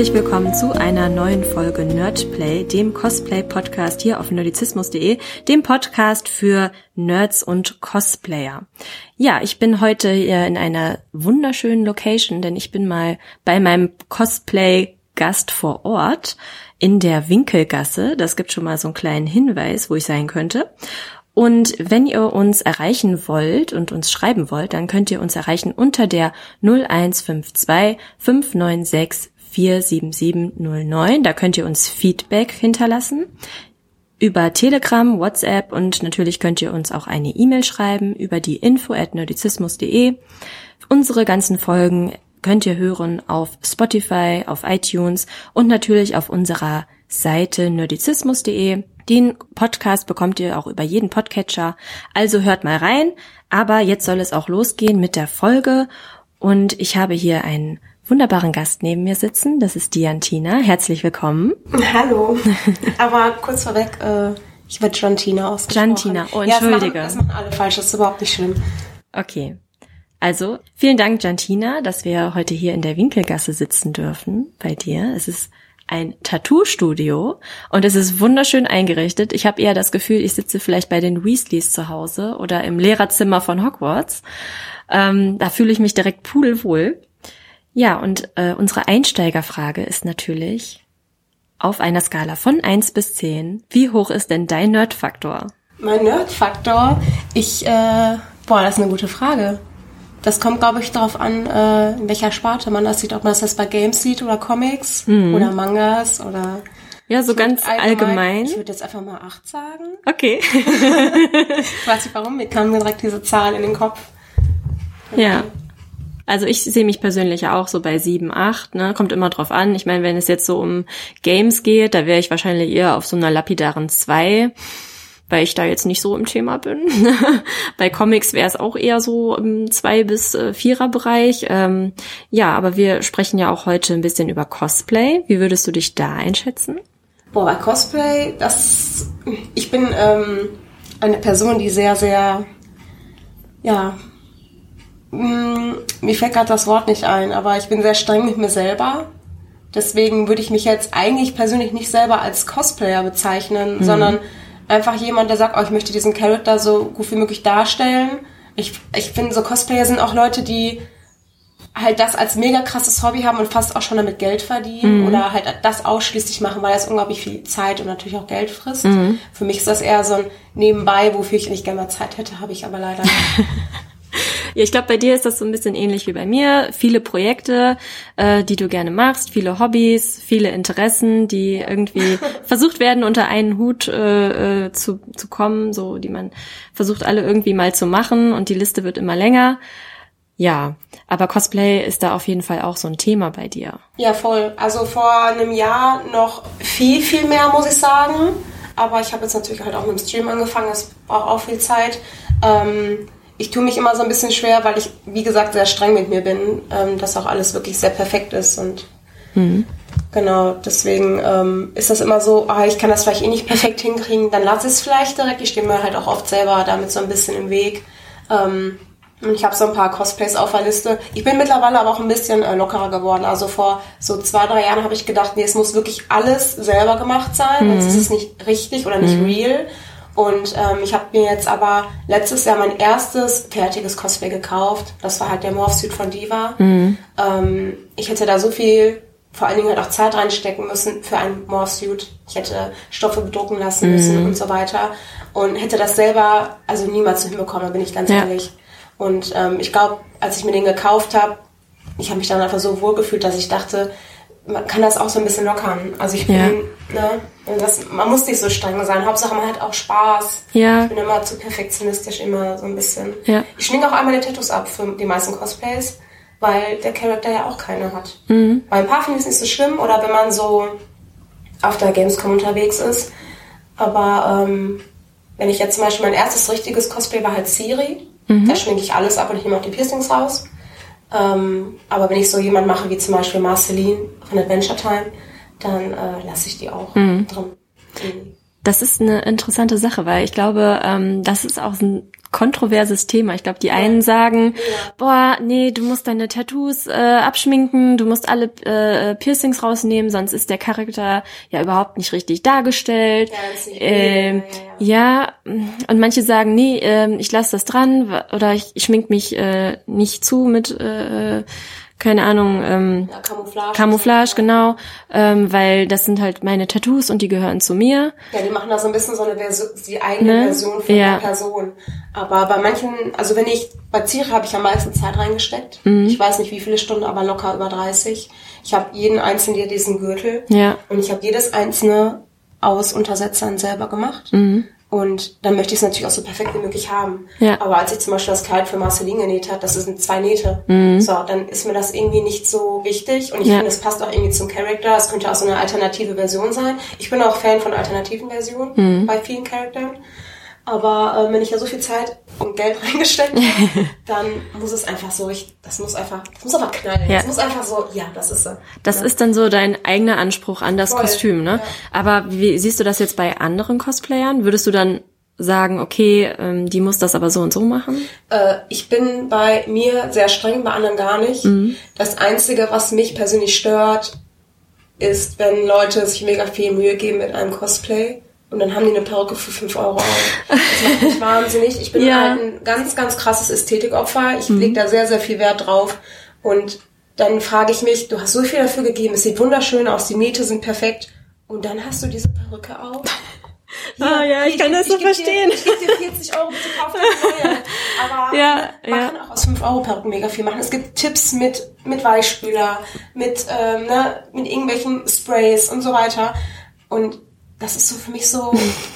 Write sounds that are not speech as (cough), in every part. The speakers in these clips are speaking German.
Herzlich willkommen zu einer neuen Folge Nerdplay, dem Cosplay-Podcast hier auf nerdizismus.de, dem Podcast für Nerds und Cosplayer. Ja, ich bin heute hier in einer wunderschönen Location, denn ich bin mal bei meinem Cosplay-Gast vor Ort in der Winkelgasse. Das gibt schon mal so einen kleinen Hinweis, wo ich sein könnte. Und wenn ihr uns erreichen wollt und uns schreiben wollt, dann könnt ihr uns erreichen unter der 0152 596 47709. Da könnt ihr uns Feedback hinterlassen. Über Telegram, WhatsApp und natürlich könnt ihr uns auch eine E-Mail schreiben über die info at nerdizismus.de. Unsere ganzen Folgen könnt ihr hören auf Spotify, auf iTunes und natürlich auf unserer Seite nerdizismus.de. Den Podcast bekommt ihr auch über jeden Podcatcher. Also hört mal rein. Aber jetzt soll es auch losgehen mit der Folge. Und ich habe hier einen wunderbaren Gast neben mir sitzen. Das ist Diantina. Herzlich willkommen. Hallo. (laughs) Aber kurz vorweg, äh, ich werde Jantina ausgesprochen. Jantina, oh, entschuldige. Ja, das, machen, das machen alle falsch, das ist überhaupt nicht schlimm. Okay. Also, vielen Dank, Jantina, dass wir heute hier in der Winkelgasse sitzen dürfen bei dir. Es ist ein Tattoo-Studio und es ist wunderschön eingerichtet. Ich habe eher das Gefühl, ich sitze vielleicht bei den Weasleys zu Hause oder im Lehrerzimmer von Hogwarts. Ähm, da fühle ich mich direkt pudelwohl. Ja, und äh, unsere Einsteigerfrage ist natürlich, auf einer Skala von eins bis zehn, wie hoch ist denn dein Nerdfaktor? Mein Nerdfaktor? Ich, äh, boah, das ist eine gute Frage. Das kommt, glaube ich, darauf an, äh, in welcher Sparte man das sieht, ob man das jetzt bei Games sieht oder Comics mhm. oder Mangas oder ja, so ganz allgemein. Ich würde jetzt einfach mal acht sagen. Okay. (laughs) ich weiß nicht warum, mir kam mir direkt diese Zahl in den Kopf. Okay. Ja. Also ich sehe mich persönlich ja auch so bei sieben, acht, ne? Kommt immer drauf an. Ich meine, wenn es jetzt so um Games geht, da wäre ich wahrscheinlich eher auf so einer lapidaren zwei, weil ich da jetzt nicht so im Thema bin. (laughs) bei Comics wäre es auch eher so im zwei bis äh, vierer Bereich. Ähm, ja, aber wir sprechen ja auch heute ein bisschen über Cosplay. Wie würdest du dich da einschätzen? Boah, bei Cosplay, das ich bin ähm, eine Person, die sehr, sehr ja, hm, mir fällt gerade das Wort nicht ein, aber ich bin sehr streng mit mir selber. Deswegen würde ich mich jetzt eigentlich persönlich nicht selber als Cosplayer bezeichnen, mhm. sondern einfach jemand, der sagt, oh, ich möchte diesen Charakter so gut wie möglich darstellen. Ich, ich finde, so Cosplayer sind auch Leute, die halt das als mega krasses Hobby haben und fast auch schon damit Geld verdienen mhm. oder halt das ausschließlich machen, weil das unglaublich viel Zeit und natürlich auch Geld frisst. Mhm. Für mich ist das eher so ein Nebenbei, wofür ich nicht gerne mal Zeit hätte, habe ich aber leider nicht. (laughs) Ja, ich glaube, bei dir ist das so ein bisschen ähnlich wie bei mir. Viele Projekte, äh, die du gerne machst, viele Hobbys, viele Interessen, die irgendwie (laughs) versucht werden, unter einen Hut äh, äh, zu, zu kommen, so die man versucht alle irgendwie mal zu machen und die Liste wird immer länger. Ja, aber Cosplay ist da auf jeden Fall auch so ein Thema bei dir. Ja, voll. Also vor einem Jahr noch viel, viel mehr, muss ich sagen. Aber ich habe jetzt natürlich halt auch mit dem Stream angefangen, das braucht auch viel Zeit. Ähm, ich tue mich immer so ein bisschen schwer, weil ich, wie gesagt, sehr streng mit mir bin, ähm, dass auch alles wirklich sehr perfekt ist und mhm. genau, deswegen ähm, ist das immer so, ah, ich kann das vielleicht eh nicht perfekt hinkriegen, dann lasse ich es vielleicht direkt. Ich stehe mir halt auch oft selber damit so ein bisschen im Weg. Ähm, und ich habe so ein paar Cosplays auf der Liste. Ich bin mittlerweile aber auch ein bisschen äh, lockerer geworden. Also vor so zwei, drei Jahren habe ich gedacht, nee, es muss wirklich alles selber gemacht sein. Mhm. Sonst ist es nicht richtig oder nicht mhm. real. Und ähm, ich habe mir jetzt aber letztes Jahr mein erstes fertiges Cosplay gekauft. Das war halt der Morphsuit von Diva. Mhm. Ähm, ich hätte da so viel, vor allen Dingen halt auch Zeit reinstecken müssen für ein Morphsuit. Ich hätte Stoffe bedrucken lassen mhm. müssen und so weiter. Und hätte das selber also niemals hinbekommen, bin ich ganz ja. ehrlich. Und ähm, ich glaube, als ich mir den gekauft habe, ich habe mich dann einfach so wohl gefühlt, dass ich dachte, man kann das auch so ein bisschen lockern. Also ich bin, ja. ne, das, man muss nicht so streng sein. Hauptsache man hat auch Spaß. Ja. Ich bin immer zu perfektionistisch immer so ein bisschen. Ja. Ich schminke auch einmal die Tattoos ab für die meisten Cosplays. weil der Charakter ja auch keine hat. Mhm. Bei ein paar finde ich es nicht so schlimm oder wenn man so auf der Gamescom unterwegs ist. Aber ähm, wenn ich jetzt zum Beispiel mein erstes richtiges Cosplay war halt Siri, mhm. da schminke ich alles ab und ich nehme auch die Piercings raus. Ähm, aber wenn ich so jemand mache wie zum Beispiel Marceline von Adventure Time, dann äh, lasse ich die auch mhm. drin. Das ist eine interessante Sache, weil ich glaube, ähm, das ist auch ein kontroverses Thema. Ich glaube, die einen sagen, ja. boah, nee, du musst deine Tattoos äh, abschminken, du musst alle äh, Piercings rausnehmen, sonst ist der Charakter ja überhaupt nicht richtig dargestellt. Ja, ähm, ja, und manche sagen, nee, äh, ich lasse das dran oder ich, ich schmink mich äh, nicht zu mit äh, keine Ahnung, ähm, ja, Camouflage, Camouflage genau, ähm, weil das sind halt meine Tattoos und die gehören zu mir. Ja, die machen da so ein bisschen so eine Version, die eigene ne? Version von ja. der Person. Aber bei manchen, also wenn ich, bei Ziere habe ich am meisten Zeit reingesteckt. Mhm. Ich weiß nicht wie viele Stunden, aber locker über 30. Ich habe jeden einzelnen diesen Gürtel. Ja. Und ich habe jedes einzelne aus Untersetzern selber gemacht. Mhm. Und dann möchte ich es natürlich auch so perfekt wie möglich haben. Ja. Aber als ich zum Beispiel das Kleid für Marceline genäht habe, das sind zwei Nähte. Mhm. So, dann ist mir das irgendwie nicht so wichtig. Und ich ja. finde, es passt auch irgendwie zum Charakter. Es könnte auch so eine alternative Version sein. Ich bin auch Fan von alternativen Versionen mhm. bei vielen Charakteren. Aber äh, wenn ich da so viel Zeit und Geld (laughs) reingesteckt habe, (laughs) dann muss es einfach so, ich, das muss einfach, das muss einfach knallen. Ja. Das muss einfach so, ja, das ist so. Das ja. ist dann so dein eigener Anspruch an das Voll. Kostüm, ne? Ja. Aber wie siehst du das jetzt bei anderen Cosplayern? Würdest du dann sagen, okay, ähm, die muss das aber so und so machen? Äh, ich bin bei mir sehr streng, bei anderen gar nicht. Mhm. Das Einzige, was mich persönlich stört, ist, wenn Leute sich mega viel Mühe geben mit einem Cosplay und dann haben die eine Perücke für 5 Euro auf. Das macht mich (laughs) wahnsinnig. Ich bin ja. halt ein ganz, ganz krasses Ästhetikopfer. Ich mhm. lege da sehr, sehr viel Wert drauf. Und dann frage ich mich, du hast so viel dafür gegeben, es sieht wunderschön aus, die Nähte sind perfekt. Und dann hast du diese Perücke auf. Hier, (laughs) ah ja, ich, ich kann das so verstehen. Dir, ich gebe dir 40 Euro, bitte kauf eine neue. Aber (laughs) ja, man ja. kann auch aus 5 Euro Perücken mega viel machen. Es gibt Tipps mit, mit Weichspüler, mit, ähm, ne, mit irgendwelchen Sprays und so weiter. Und das ist so für mich so,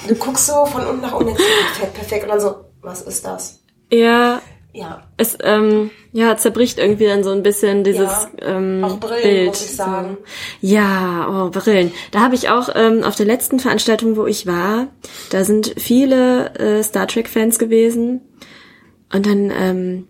du guckst so von unten nach unten, perfekt, perfekt, und dann so, was ist das? Ja. Ja. Es ähm, ja zerbricht irgendwie dann so ein bisschen dieses ja, ähm, auch Brillen, Bild. muss ich sagen. Ja, oh Brillen. Da habe ich auch ähm, auf der letzten Veranstaltung, wo ich war, da sind viele äh, Star Trek Fans gewesen und dann ähm,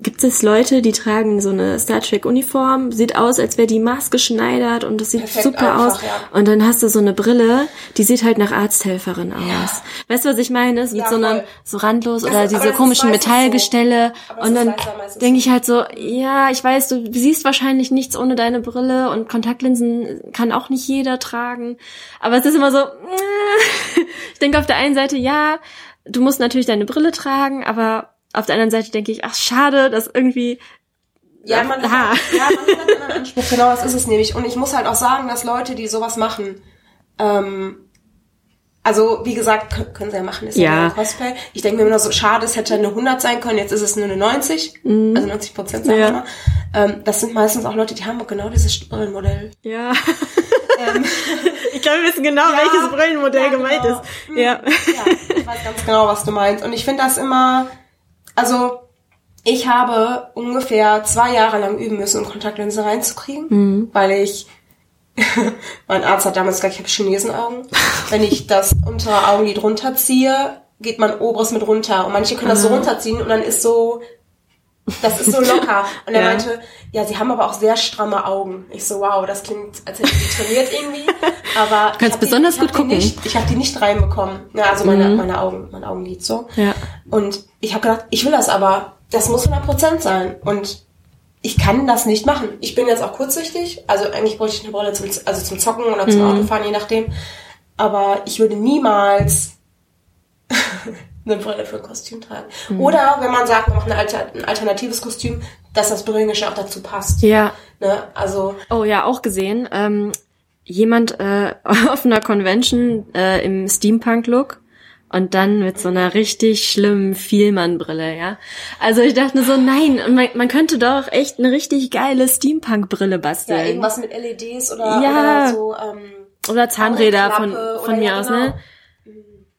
gibt es Leute, die tragen so eine Star Trek Uniform, sieht aus, als wäre die maßgeschneidert und das sieht Perfekt super einfach, aus. Ja. Und dann hast du so eine Brille, die sieht halt nach Arzthelferin aus. Ja. Weißt du, was ich meine? Ist mit ja, so einem so randlos das oder diese komischen Metallgestelle. So. Und dann denke ich halt so, ja, ich weiß, du siehst wahrscheinlich nichts ohne deine Brille und Kontaktlinsen kann auch nicht jeder tragen. Aber es ist immer so, (laughs) ich denke auf der einen Seite, ja, du musst natürlich deine Brille tragen, aber auf der anderen Seite denke ich, ach schade, dass irgendwie ja, man, hat, ja, man hat einen anderen Anspruch, genau, das ist es nämlich. Und ich muss halt auch sagen, dass Leute, die sowas machen, ähm, also wie gesagt, können sie ja machen, ist ja, ja ein Cosplay. Ich denke mir immer so, schade, es hätte eine 100 sein können, jetzt ist es nur eine 90, mhm. also 90 Prozent, sagen wir mal. Ähm, das sind meistens auch Leute, die haben genau dieses Brillenmodell. Ja. ähm, (laughs) ich glaube, wir wissen genau, ja, welches Brillenmodell ja, gemeint genau. ist. Mhm. Ja. ja, ich weiß ganz genau, was du meinst. Und ich finde das immer also ich habe ungefähr zwei Jahre lang üben müssen, um Kontaktlinse reinzukriegen, mhm. weil ich (laughs) mein Arzt hat damals gesagt, ich habe Chinesenaugen. Wenn ich das untere Augenlid runterziehe, geht mein oberes mit runter. Und manche können das so runterziehen und dann ist so, das ist so locker. Und er ja. meinte, ja, sie haben aber auch sehr stramme Augen. Ich so, wow, das klingt, als hätte ich trainiert irgendwie. Aber du kannst besonders die, gut gucken. Nicht, ich habe die nicht reinbekommen. Ja, also meine, mhm. meine Augen, mein Augenlid so. Ja. Und ich habe gedacht, ich will das aber. Das muss 100% sein. Und ich kann das nicht machen. Ich bin jetzt auch kurzsichtig. Also eigentlich bräuchte ich eine Brille zum, also zum Zocken oder zum mhm. Autofahren, je nachdem. Aber ich würde niemals eine Brille für ein Kostüm tragen. Mhm. Oder wenn man sagt, man macht Alter, ein alternatives Kostüm, dass das Brillengeschirr auch dazu passt. Ja. Ne? Also. Oh ja, auch gesehen. Ähm, jemand äh, (laughs) auf einer Convention äh, im Steampunk-Look und dann mit so einer richtig schlimmen Vielmann-Brille, ja. Also ich dachte so, nein, man, man könnte doch echt eine richtig geile Steampunk-Brille basteln. Ja, irgendwas mit LEDs oder, ja. oder so. Ähm, oder Zahnräder von, von mir ja, aus, genau. ne?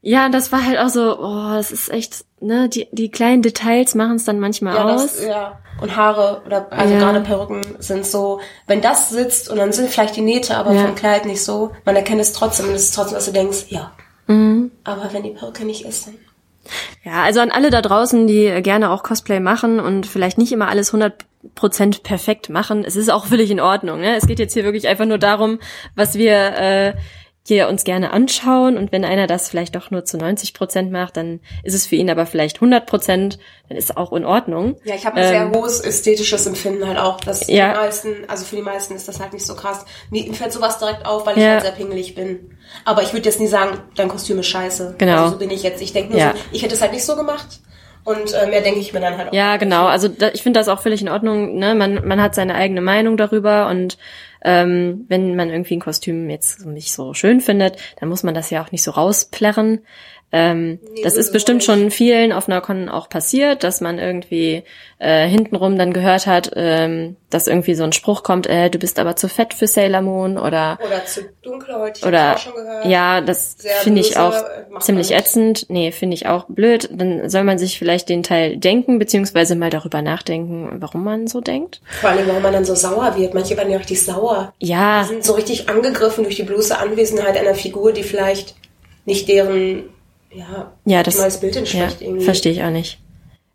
Ja, das war halt auch so, oh, es ist echt, ne, die, die kleinen Details machen es dann manchmal ja, aus. Das, ja. und Haare oder also Ja. gerade Perücken sind so, wenn das sitzt und dann sind vielleicht die Nähte, aber Ja. vom Kleid nicht so, man erkennt es trotzdem und es ist trotzdem, dass du denkst, ja. Mhm. Aber wenn die Perücke nicht ist, dann. Ja, also an alle da draußen, die gerne auch Cosplay machen und vielleicht nicht immer alles 100% perfekt machen, es ist auch völlig in Ordnung. Ne? Es geht jetzt hier wirklich einfach nur darum, was wir äh, hier uns gerne anschauen und wenn einer das vielleicht doch nur zu 90% macht, dann ist es für ihn aber vielleicht 100%, dann ist auch in Ordnung. Ja, ich habe ein sehr hohes ästhetisches Empfinden halt auch. Das Ähm, Ja. die meisten, also für die meisten ist das halt nicht so krass. Mir, mir fällt sowas direkt auf, weil ich Ja. halt sehr pingelig bin. Aber ich würde jetzt nie sagen, dein Kostüm ist scheiße. Genau. Also so bin ich jetzt. Ich denke nur Ja. so, ich hätte es halt nicht so gemacht. Und äh, mehr denke ich mir dann halt auch. Ja, genau. Also da, ich finde das auch völlig in Ordnung. Ne? Man, man hat seine eigene Meinung darüber und ähm, wenn man irgendwie ein Kostüm jetzt nicht so schön findet, dann muss man das ja auch nicht so rausplärren. Ähm, das ist bestimmt schon vielen auf einer Con auch passiert, dass man irgendwie äh, hintenrum dann gehört hat, ähm, dass irgendwie so ein Spruch kommt, äh, du bist aber zu fett für Sailor Moon oder Oder zu dunkelhäutig, oder ich auch schon gehört. ja, das finde ich auch äh, ziemlich ätzend. Nee, finde ich auch blöd. Dann soll man sich vielleicht den Teil denken, beziehungsweise mal darüber nachdenken, warum man so denkt. Vor allem, warum man dann so sauer wird. Manche werden ja richtig sauer. Ja, sind so richtig angegriffen durch die bloße Anwesenheit einer Figur, die vielleicht nicht deren, ja, ja, das neues Bild ja, entspricht irgendwie. verstehe ich auch nicht.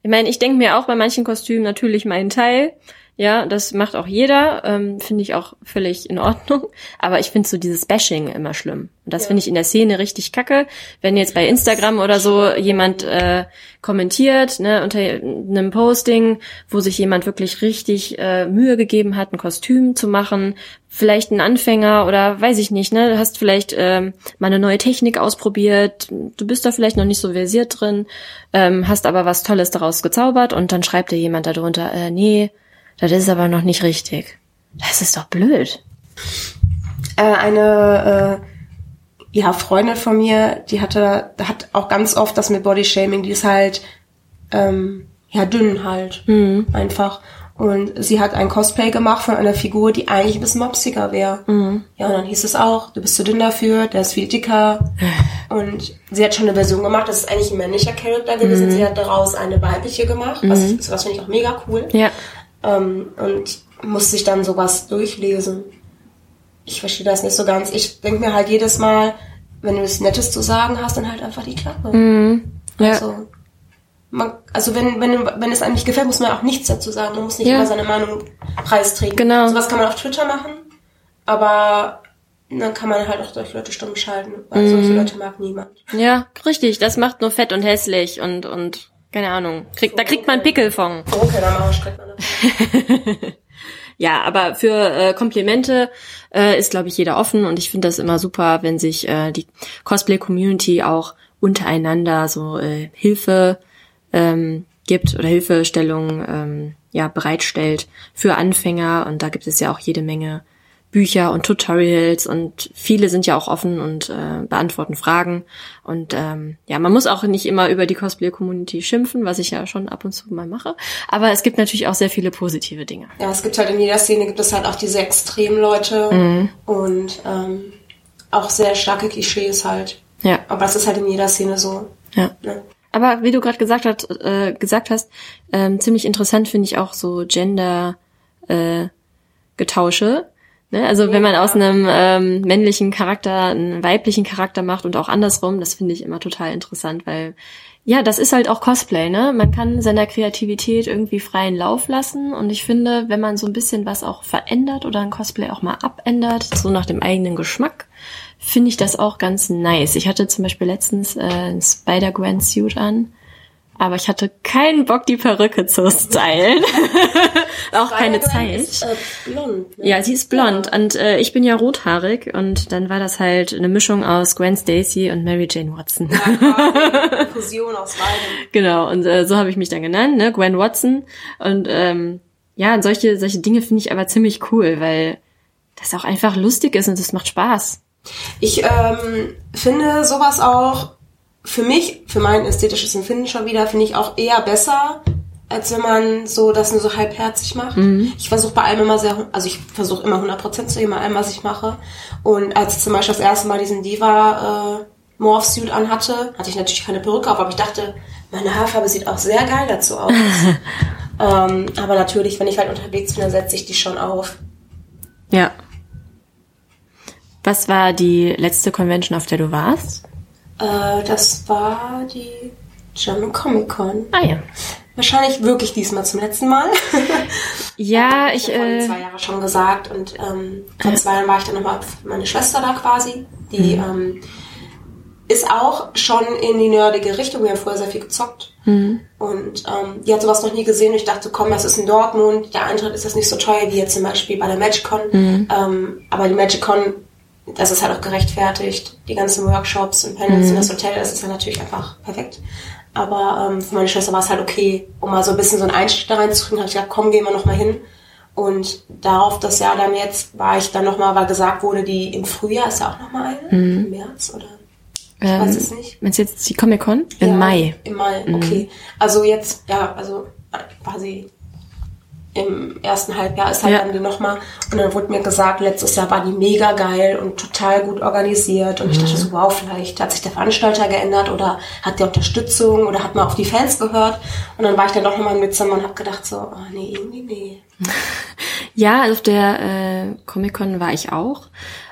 Ich meine, ich denke mir auch bei manchen Kostümen natürlich meinen Teil. Ja, das macht auch jeder, ähm, finde ich auch völlig in Ordnung. Aber ich finde so dieses Bashing immer schlimm. Und das Ja. finde ich in der Szene richtig kacke. Wenn jetzt bei Instagram oder so jemand äh, kommentiert, ne, unter einem Posting, wo sich jemand wirklich richtig äh, Mühe gegeben hat, ein Kostüm zu machen, vielleicht ein Anfänger oder weiß ich nicht, ne, du hast vielleicht ähm, mal eine neue Technik ausprobiert, du bist da vielleicht noch nicht so versiert drin, ähm, hast aber was Tolles daraus gezaubert und dann schreibt dir jemand darunter, äh, nee, das ist aber noch nicht richtig. Das ist doch blöd. Äh, eine äh, ja, Freundin von mir, die hatte, hat auch ganz oft das mit Bodyshaming, die ist halt ähm, ja dünn halt einfach. Und sie hat ein Cosplay gemacht von einer Figur, die eigentlich ein bisschen mopsiger wäre. Ja, und dann hieß es auch, du bist zu dünn dafür, der ist viel dicker. Und sie hat schon eine Version gemacht, das ist eigentlich ein männlicher Charakter gewesen. Sie hat daraus eine weibliche gemacht, was, was finde ich auch mega cool. Ja. Ähm, und muss sich dann sowas durchlesen. Ich verstehe das nicht so ganz. Ich denke mir halt jedes Mal, wenn du was Nettes zu sagen hast, dann halt einfach die Klappe. Ja. Also, man, also wenn, wenn, wenn es einem nicht gefällt, muss man auch nichts dazu sagen. Man muss nicht Ja. immer seine Meinung preistreten. Genau. Sowas kann man auf Twitter machen, aber dann kann man halt auch solche Leute stumm schalten, weil Mhm. solche Leute mag niemand. Ja, richtig, das macht nur fett und hässlich und, und, keine Ahnung. Kriegt, da kriegt man Pickel von. (laughs) Okay, dann Arsch kriegt man. Ja, aber für äh, Komplimente äh, ist, glaube ich, jeder offen und ich finde das immer super, wenn sich äh, die Cosplay-Community auch untereinander so äh, Hilfe ähm, gibt oder Hilfestellung ähm, ja bereitstellt für Anfänger und da gibt es ja auch jede Menge Bücher und Tutorials und viele sind ja auch offen und äh, beantworten Fragen und ähm, ja, man muss auch nicht immer über die Cosplay-Community schimpfen, was ich ja schon ab und zu mal mache, aber es gibt natürlich auch sehr viele positive Dinge. Ja, es gibt halt in jeder Szene gibt es halt auch diese Extremleute Mhm. und ähm, auch sehr starke Klischees halt. Ja. Aber das ist halt in jeder Szene so. Ja. Ne? Aber wie du gerade gesagt, hat, äh, gesagt hast, ähm, ziemlich interessant finde ich auch so Gender äh, Getausche. Ne? Also wenn man aus einem ähm, männlichen Charakter einen weiblichen Charakter macht und auch andersrum, das finde ich immer total interessant, weil ja, das ist halt auch Cosplay, ne? Man kann seiner Kreativität irgendwie freien Lauf lassen und ich finde, wenn man so ein bisschen was auch verändert oder ein Cosplay auch mal abändert, so nach dem eigenen Geschmack, finde ich das auch ganz nice. Ich hatte zum Beispiel letztens äh, ein Spider-Gwen-Suit an, aber ich hatte keinen Bock, die Perücke zu stylen. (laughs) auch keine Zeit. Ist, äh, blond. Ne? Ja, sie ist blond und äh, ich bin ja rothaarig und dann war das halt eine Mischung aus Gwen Stacy und Mary Jane Watson. Eine (laughs) Fusion aus beidem. genau, und äh, so habe ich mich dann genannt, ne, Gwen Watson. Und ähm, ja, solche, solche Dinge finde ich aber ziemlich cool, weil das auch einfach lustig ist und es macht Spaß. Ich ähm, finde sowas auch für mich, für mein ästhetisches Empfinden schon wieder, finde ich auch eher besser, als wenn man so das nur so halbherzig macht. Ich versuche bei allem immer sehr, also ich versuche immer 100% zu geben bei allem, was ich mache. Und als ich zum Beispiel das erste Mal diesen Diva äh, Morph-Suit anhatte, hatte ich natürlich keine Perücke auf, aber ich dachte, meine Haarfarbe sieht auch sehr geil dazu aus. (laughs) Ähm, aber natürlich, wenn ich halt unterwegs bin, dann setze ich die schon auf. Ja. Was war die letzte Convention, auf der du warst? Äh, das war die German Comic Con. Ah ja. Wahrscheinlich wirklich diesmal zum letzten Mal. (laughs) Ja, ich, ich habe äh, zwei Jahre schon gesagt und ähm, vor zwei Jahren war ich dann nochmal meine Schwester da quasi. Die Mhm. ähm, ist auch schon in die nerdige Richtung. Wir haben vorher sehr viel gezockt. Mhm. Und ähm, die hat sowas noch nie gesehen. Und ich dachte, komm, das ist in Dortmund. Der Eintritt ist jetzt nicht so teuer wie jetzt zum Beispiel bei der MagicCon. Mhm. Ähm, aber die MagicCon, das ist halt auch gerechtfertigt. Die ganzen Workshops und Panels Mhm. und das Hotel, das ist ja natürlich einfach perfekt. Aber ähm, für meine Schwester war es halt okay, um mal so ein bisschen so einen Einstieg da reinzukriegen, habe ich gesagt, komm, gehen wir noch mal hin. Und darauf das Jahr dann jetzt war ich dann noch mal, weil gesagt wurde, die im Frühjahr ist ja auch noch mal eine, Mhm. im März oder ich weiß es nicht. Meinst du jetzt die Comic-Con? Im Ja, Mai. Im Mai, okay. Also jetzt, ja, also quasi im ersten Halbjahr ist halt Ja. dann die nochmal. Und dann wurde mir gesagt, letztes Jahr war die mega geil und total gut organisiert. Und ich dachte so, wow, vielleicht hat sich der Veranstalter geändert oder hat der Unterstützung oder hat man auf die Fans gehört. Und dann war ich dann doch nochmal in Midsummer und habe gedacht so, oh nee, irgendwie nee. (laughs) Ja, also auf der äh, Comic-Con war ich auch.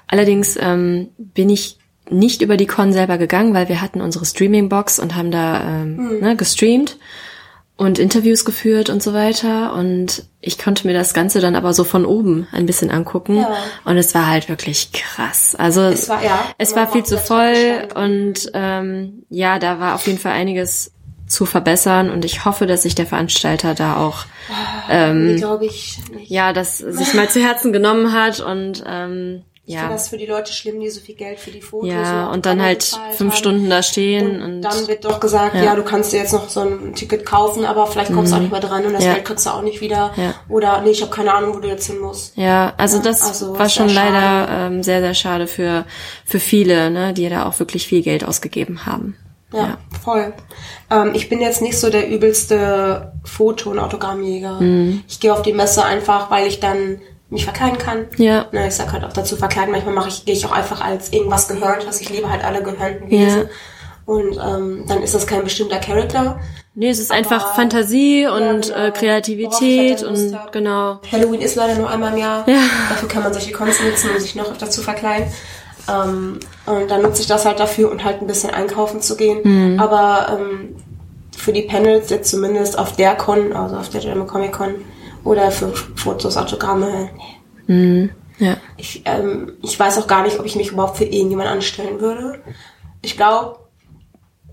Allerdings ähm, bin ich nicht über die Con selber gegangen, weil wir hatten unsere Streaming-Box und haben da ähm, ne, gestreamt und Interviews geführt und so weiter. Und ich konnte mir das Ganze dann aber so von oben ein bisschen angucken. Ja. Und es war halt wirklich krass. Also Es war, ja, es war viel zu voll und ähm, ja, da war auf jeden Fall einiges zu verbessern und ich hoffe, dass sich der Veranstalter da auch Ähm, glaube ich nicht. ja, das sich mal zu Herzen genommen hat und ähm, Ich finde ja, das für die Leute schlimm, die so viel Geld für die Fotos ja und dann halt fünf haben. Stunden da stehen Und, und, dann wird doch gesagt, Ja. ja. du kannst dir jetzt noch so ein Ticket kaufen, aber vielleicht kommst du auch nicht mehr dran und das Ja. Geld kriegst du auch nicht wieder. Ja. Oder nee, ich habe keine Ahnung, wo du jetzt hin musst. ja, also das also war schon schade. leider ähm, sehr sehr schade für für viele, ne, die da auch wirklich viel Geld ausgegeben haben. Ja, voll. Ähm, ich bin jetzt nicht so der übelste Foto- und Autogrammjäger. Mhm. Ich gehe auf die Messe einfach, weil ich dann mich verkleiden kann. Ja. Ne, ich sag halt auch dazu verkleiden. Manchmal mache ich, gehe ich auch einfach als irgendwas gehörnt, was ich liebe halt alle gehörnten Wesen. Ja. Und ähm, dann ist das kein bestimmter Charakter. Nee, es ist einfach Fantasie und genau. äh, Worauf Kreativität halt und hab. genau. Halloween ist leider nur einmal im Jahr. Ja. Dafür kann man solche Cons nutzen, um sich noch öfter zu verkleiden. Ähm, und dann nutze ich das halt dafür und halt ein bisschen einkaufen zu gehen. Mhm. Aber ähm, für die Panels jetzt zumindest auf der Con, also auf der German Comic Con oder für Fotos, Autogramme, nee. Ja. Ich, ähm, ich weiß auch gar nicht, ob ich mich überhaupt für irgendjemand anstellen würde. Ich glaube,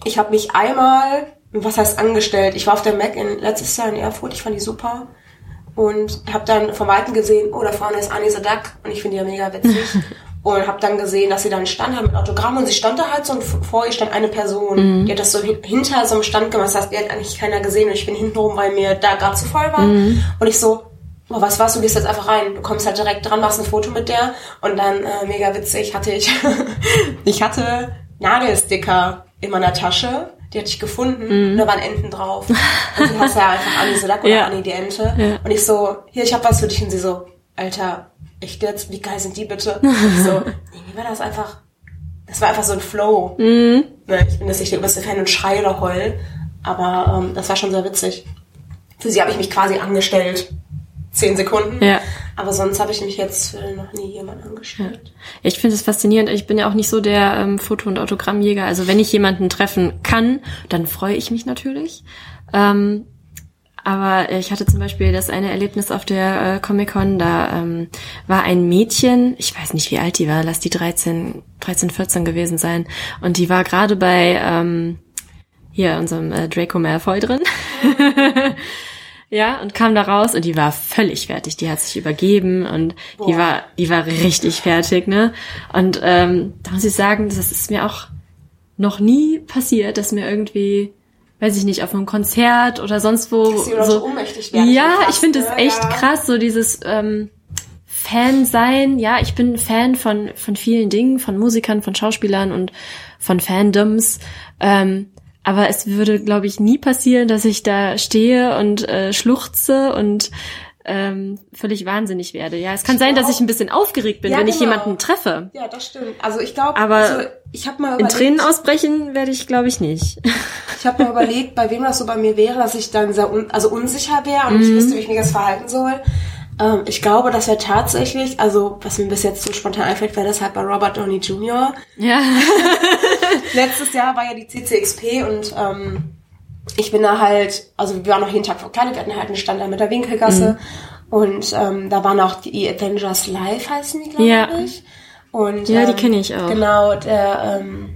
ich habe mich einmal, was heißt angestellt? Ich war auf der Mac in, letztes Jahr in Erfurt, ich fand die super. Und habe dann von Weitem gesehen, oh, da vorne ist Annie Sadak und ich finde die ja mega witzig. (laughs) und habe dann gesehen, dass sie da einen Stand hat mit Autogramm und sie stand da halt so und vor ihr stand eine Person, die hat das so hin- hinter so einem Stand gemacht, das heißt, die hat eigentlich keiner gesehen und ich bin hinten rum, weil mir da gerade zu voll war. Und ich so, oh, was warst du, gehst jetzt einfach rein. Du kommst halt direkt dran, machst ein Foto mit der und dann, äh, mega witzig, hatte ich, (laughs) ich hatte Nagelsticker in meiner Tasche, die hatte ich gefunden und da waren Enten drauf. Und du hast ja einfach Anni Sedak oder Ja. Anni die Ente. Ja. Und ich so, hier, ich hab was für dich. Und sie so, Alter, echt jetzt? Wie geil sind die bitte? Ich (laughs) so, irgendwie war das einfach, das war einfach so ein Flow. Mhm. Ne, ich bin jetzt nicht der übelste Fan und schreie oder heul, aber ähm, das war schon sehr witzig. Für sie habe ich mich quasi angestellt. Zehn Sekunden. Ja. Aber sonst habe ich mich jetzt für noch nie jemand angestellt. Ich finde es faszinierend. Ich bin ja auch nicht so der ähm, Foto- und Autogrammjäger. Also wenn ich jemanden treffen kann, dann freue ich mich natürlich. Ähm, aber ich hatte zum Beispiel das eine Erlebnis auf der äh, Comic-Con, da ähm, war ein Mädchen, ich weiß nicht wie alt die war, lass die 13, 13, 14 gewesen sein. Und die war gerade bei ähm, hier unserem äh, Draco Malfoy drin. (laughs) Ja, und kam da raus und die war völlig fertig. Die hat sich übergeben und die Boah. war, die war richtig fertig, ne? Und ähm, da muss ich sagen, das ist mir auch noch nie passiert, dass mir irgendwie, weiß ich nicht, auf einem Konzert oder sonst wo Dass die Leute so. ohnmächtig werden. Ja, schon ich finde es ne? echt Ja. krass, so dieses ähm, Fan sein. Ja, ich bin Fan von von vielen Dingen, von Musikern, von Schauspielern und von Fandoms. Ähm, aber es würde, glaube ich, nie passieren, dass ich da stehe und äh, schluchze und ähm, völlig wahnsinnig werde. Ja, es kann Ich sein, dass ich ein bisschen aufgeregt bin, Ja, wenn ich genau. jemanden treffe. Ja, das stimmt. Also ich glaube, Aber- also Ich habe mal In überlegt, Tränen ausbrechen werde ich, glaube ich, nicht. ich habe mir überlegt, bei wem das so bei mir wäre, dass ich dann sehr un also unsicher wäre und ich Mhm. wüsste, wie ich mich jetzt verhalten soll. Ähm, ich glaube, das wäre tatsächlich, also was mir bis jetzt so spontan einfällt, wäre das halt bei Robert Downey Jr. Ja. (laughs) Letztes Jahr war ja die CCXP und ähm, ich bin da halt, also wir waren noch jeden Tag verkleidet, wir hatten halt einen Stand da mit der Winkelgasse und ähm, da waren auch die Avengers Live, heißen die, glaube Ja. ich. Und, Ja, die ähm, kenne ich auch. Genau, der, ähm,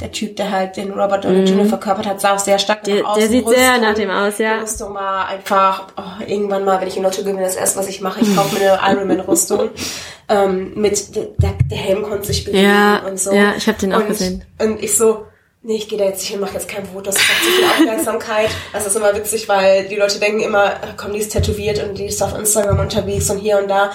der Typ, der halt den Robert Downey Jr. verkörpert hat, sah auch sehr stark Mhm. Der- nach aus. der Die sieht sehr Rüstung- nach dem aus, ja. Die Rüstung war einfach, oh, irgendwann mal, wenn ich in Lotto gewinne, das erste, was ich mache, ich kaufe mir eine Ironman-Rüstung. (laughs) ähm, mit, der, der Helm konnte sich bewegen Ja, und so. ja, ich hab den auch und, gesehen. Und ich so, nee, ich gehe da jetzt nicht hin, mache jetzt kein Foto, das hat zu viel Aufmerksamkeit. (laughs) Das ist immer witzig, weil die Leute denken immer, komm, die ist tätowiert und die ist auf Instagram unterwegs und hier und da.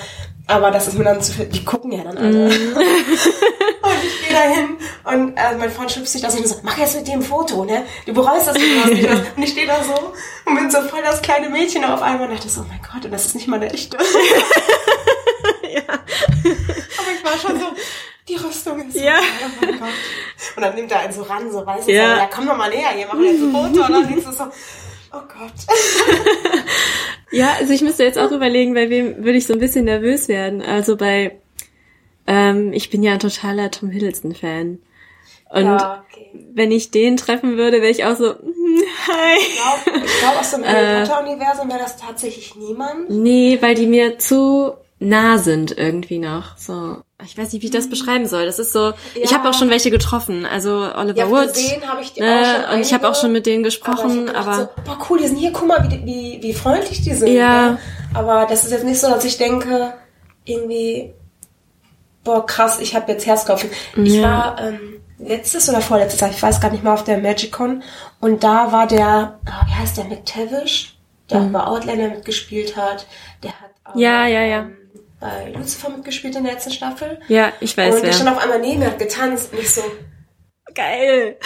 Aber das ist mir dann zu viel, die gucken ja dann alle. Mhm. (laughs) und ich gehe da hin und äh, mein Freund schubst sich da so und so, mach jetzt mit dem Foto, ne? Du bereust das, nicht das. Und ich stehe da so und bin so voll das kleine Mädchen auf einmal und dachte so, oh mein Gott, und das ist nicht mal eine echte. (laughs) Aber ich war schon so, die Rüstung ist so Ja. oh mein Gott. Und dann nimmt er einen so ran, so weißt du, Ja. so, ja komm doch mal näher, hier machen wir jetzt ein Foto. Und dann denkst du so, oh Gott. (laughs) Ja, also ich müsste jetzt auch überlegen, bei wem würde ich so ein bisschen nervös werden. Also bei, ähm, ich bin ja ein totaler Tom Hiddleston-Fan. Und Ja, okay. wenn ich den treffen würde, wäre ich auch so, hm, hi. Ich glaube, ich glaub, aus dem Äh. Harry Potter-Universum wäre das tatsächlich niemand. Nee, weil die mir zu nah sind irgendwie noch. So, ich weiß nicht, wie ich das beschreiben soll. Das ist so, ich Ja. habe auch schon welche getroffen. Also Oliver Ja, Wood. gesehen habe ich die ne, auch schon und ich habe auch einige, schon mit denen Aber ich gesprochen, hab aber, so, boah, cool, die sind hier, guck mal, wie, wie, wie freundlich die sind. Ja. Ne? Aber das ist jetzt nicht so, dass ich denke, irgendwie, boah, krass, ich habe jetzt Herzklopfen. Ich Ja. war ähm, letztes oder vorletztes Jahr, ich weiß gar nicht mehr, auf der Magicon und da war der, ah, wie heißt der, McTavish, der auch bei Outlander mitgespielt hat. Der hat auch Mhm. Ja, ja, ja. Ähm, bei Lucifer mitgespielt in der letzten Staffel. ja, ich weiß und der stand auf einmal neben mir, hat getanzt und ich so, Geil.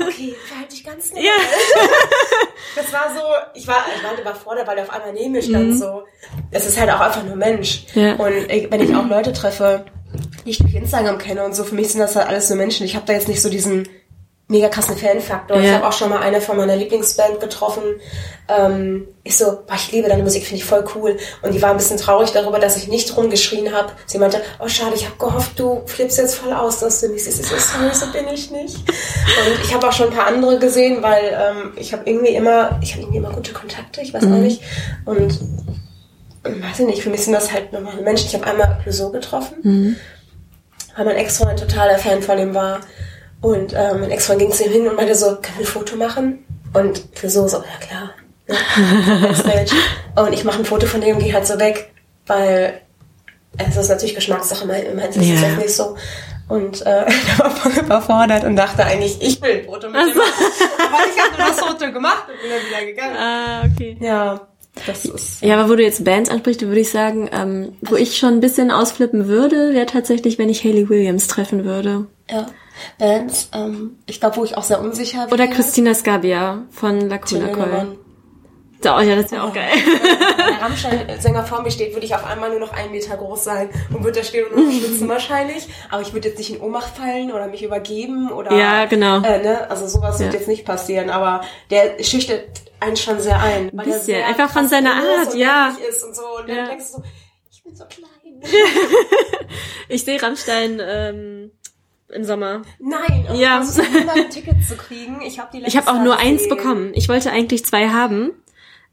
okay, verhalte dich ganz nett. Ja. (laughs) Das war so, ich war, ich war überfordert, weil der auf einmal neben mir stand, so. Es ist halt auch einfach nur Mensch. Mhm. Ja. Und ich, wenn ich auch Leute treffe, die ich durch Instagram kenne und so, für mich sind das halt alles nur Menschen. Ich habe da jetzt nicht so diesen mega krassen Fanfaktor. Ich Ja. habe auch schon mal eine von meiner Lieblingsband getroffen. Ähm, ich so, boah, ich liebe deine Musik, finde ich voll cool. Und die war ein bisschen traurig darüber, dass ich nicht rumgeschrien habe. Sie meinte, oh schade, ich habe gehofft, du flippst jetzt voll aus, dass du nicht siehst. Ich so, sorry, so bin ich nicht. Und ich habe auch schon ein paar andere gesehen, weil ähm, ich habe irgendwie immer, ich habe irgendwie immer gute Kontakte, ich weiß auch nicht. Und weiß ich nicht, für mich sind das halt normale Menschen. Ich habe einmal Clouseau getroffen, weil mein Ex-Freund totaler Fan von ihm war. Und ähm, mein Ex-Freund ging zu ihm hin und meinte so, können wir ein Foto machen? Und Clouseau so, ja klar. Ne? (laughs) Und ich mache ein Foto von dem und gehe halt so weg, weil es ist natürlich Geschmackssache, mein, mein ist jetzt nicht so. Und äh, (laughs) er war voll überfordert und dachte eigentlich, ich will ein Foto mit dem machen. Aber ich habe nur das Foto (laughs) gemacht und bin dann wieder gegangen. Ah, okay. Ja, das ist... Ja, aber wo du jetzt Bands ansprichst, würde ich sagen, ähm, wo ich schon ein bisschen ausflippen würde, wäre tatsächlich, wenn ich Hayley Williams treffen würde. Ja. Bands, ähm, ich glaube, wo ich auch sehr unsicher bin. Oder Christina Scabia von Lacuna Coil. Wenn Oh ja, das wäre auch geil. der Rammstein-Sänger vor mir steht, würde ich auf einmal nur noch einen Meter groß sein und würde da stehen und noch schwitzen wahrscheinlich. Aber ich würde jetzt nicht in Ohnmacht fallen oder mich übergeben oder... Ja, genau. Äh, ne? Also sowas wird Ja. jetzt nicht passieren, aber der schüchtert einen schon sehr ein. Weil er bisschen, einfach von seiner Art, ja. Ist und so. Und Ja. dann denkst du so, ich bin so klein. (laughs) Ich sehe Rammstein ähm, im Sommer. Nein, und Ja. ja. ein Tickets zu kriegen. Ich habe die Ich habe auch nur eins bekommen. Ich wollte eigentlich zwei haben.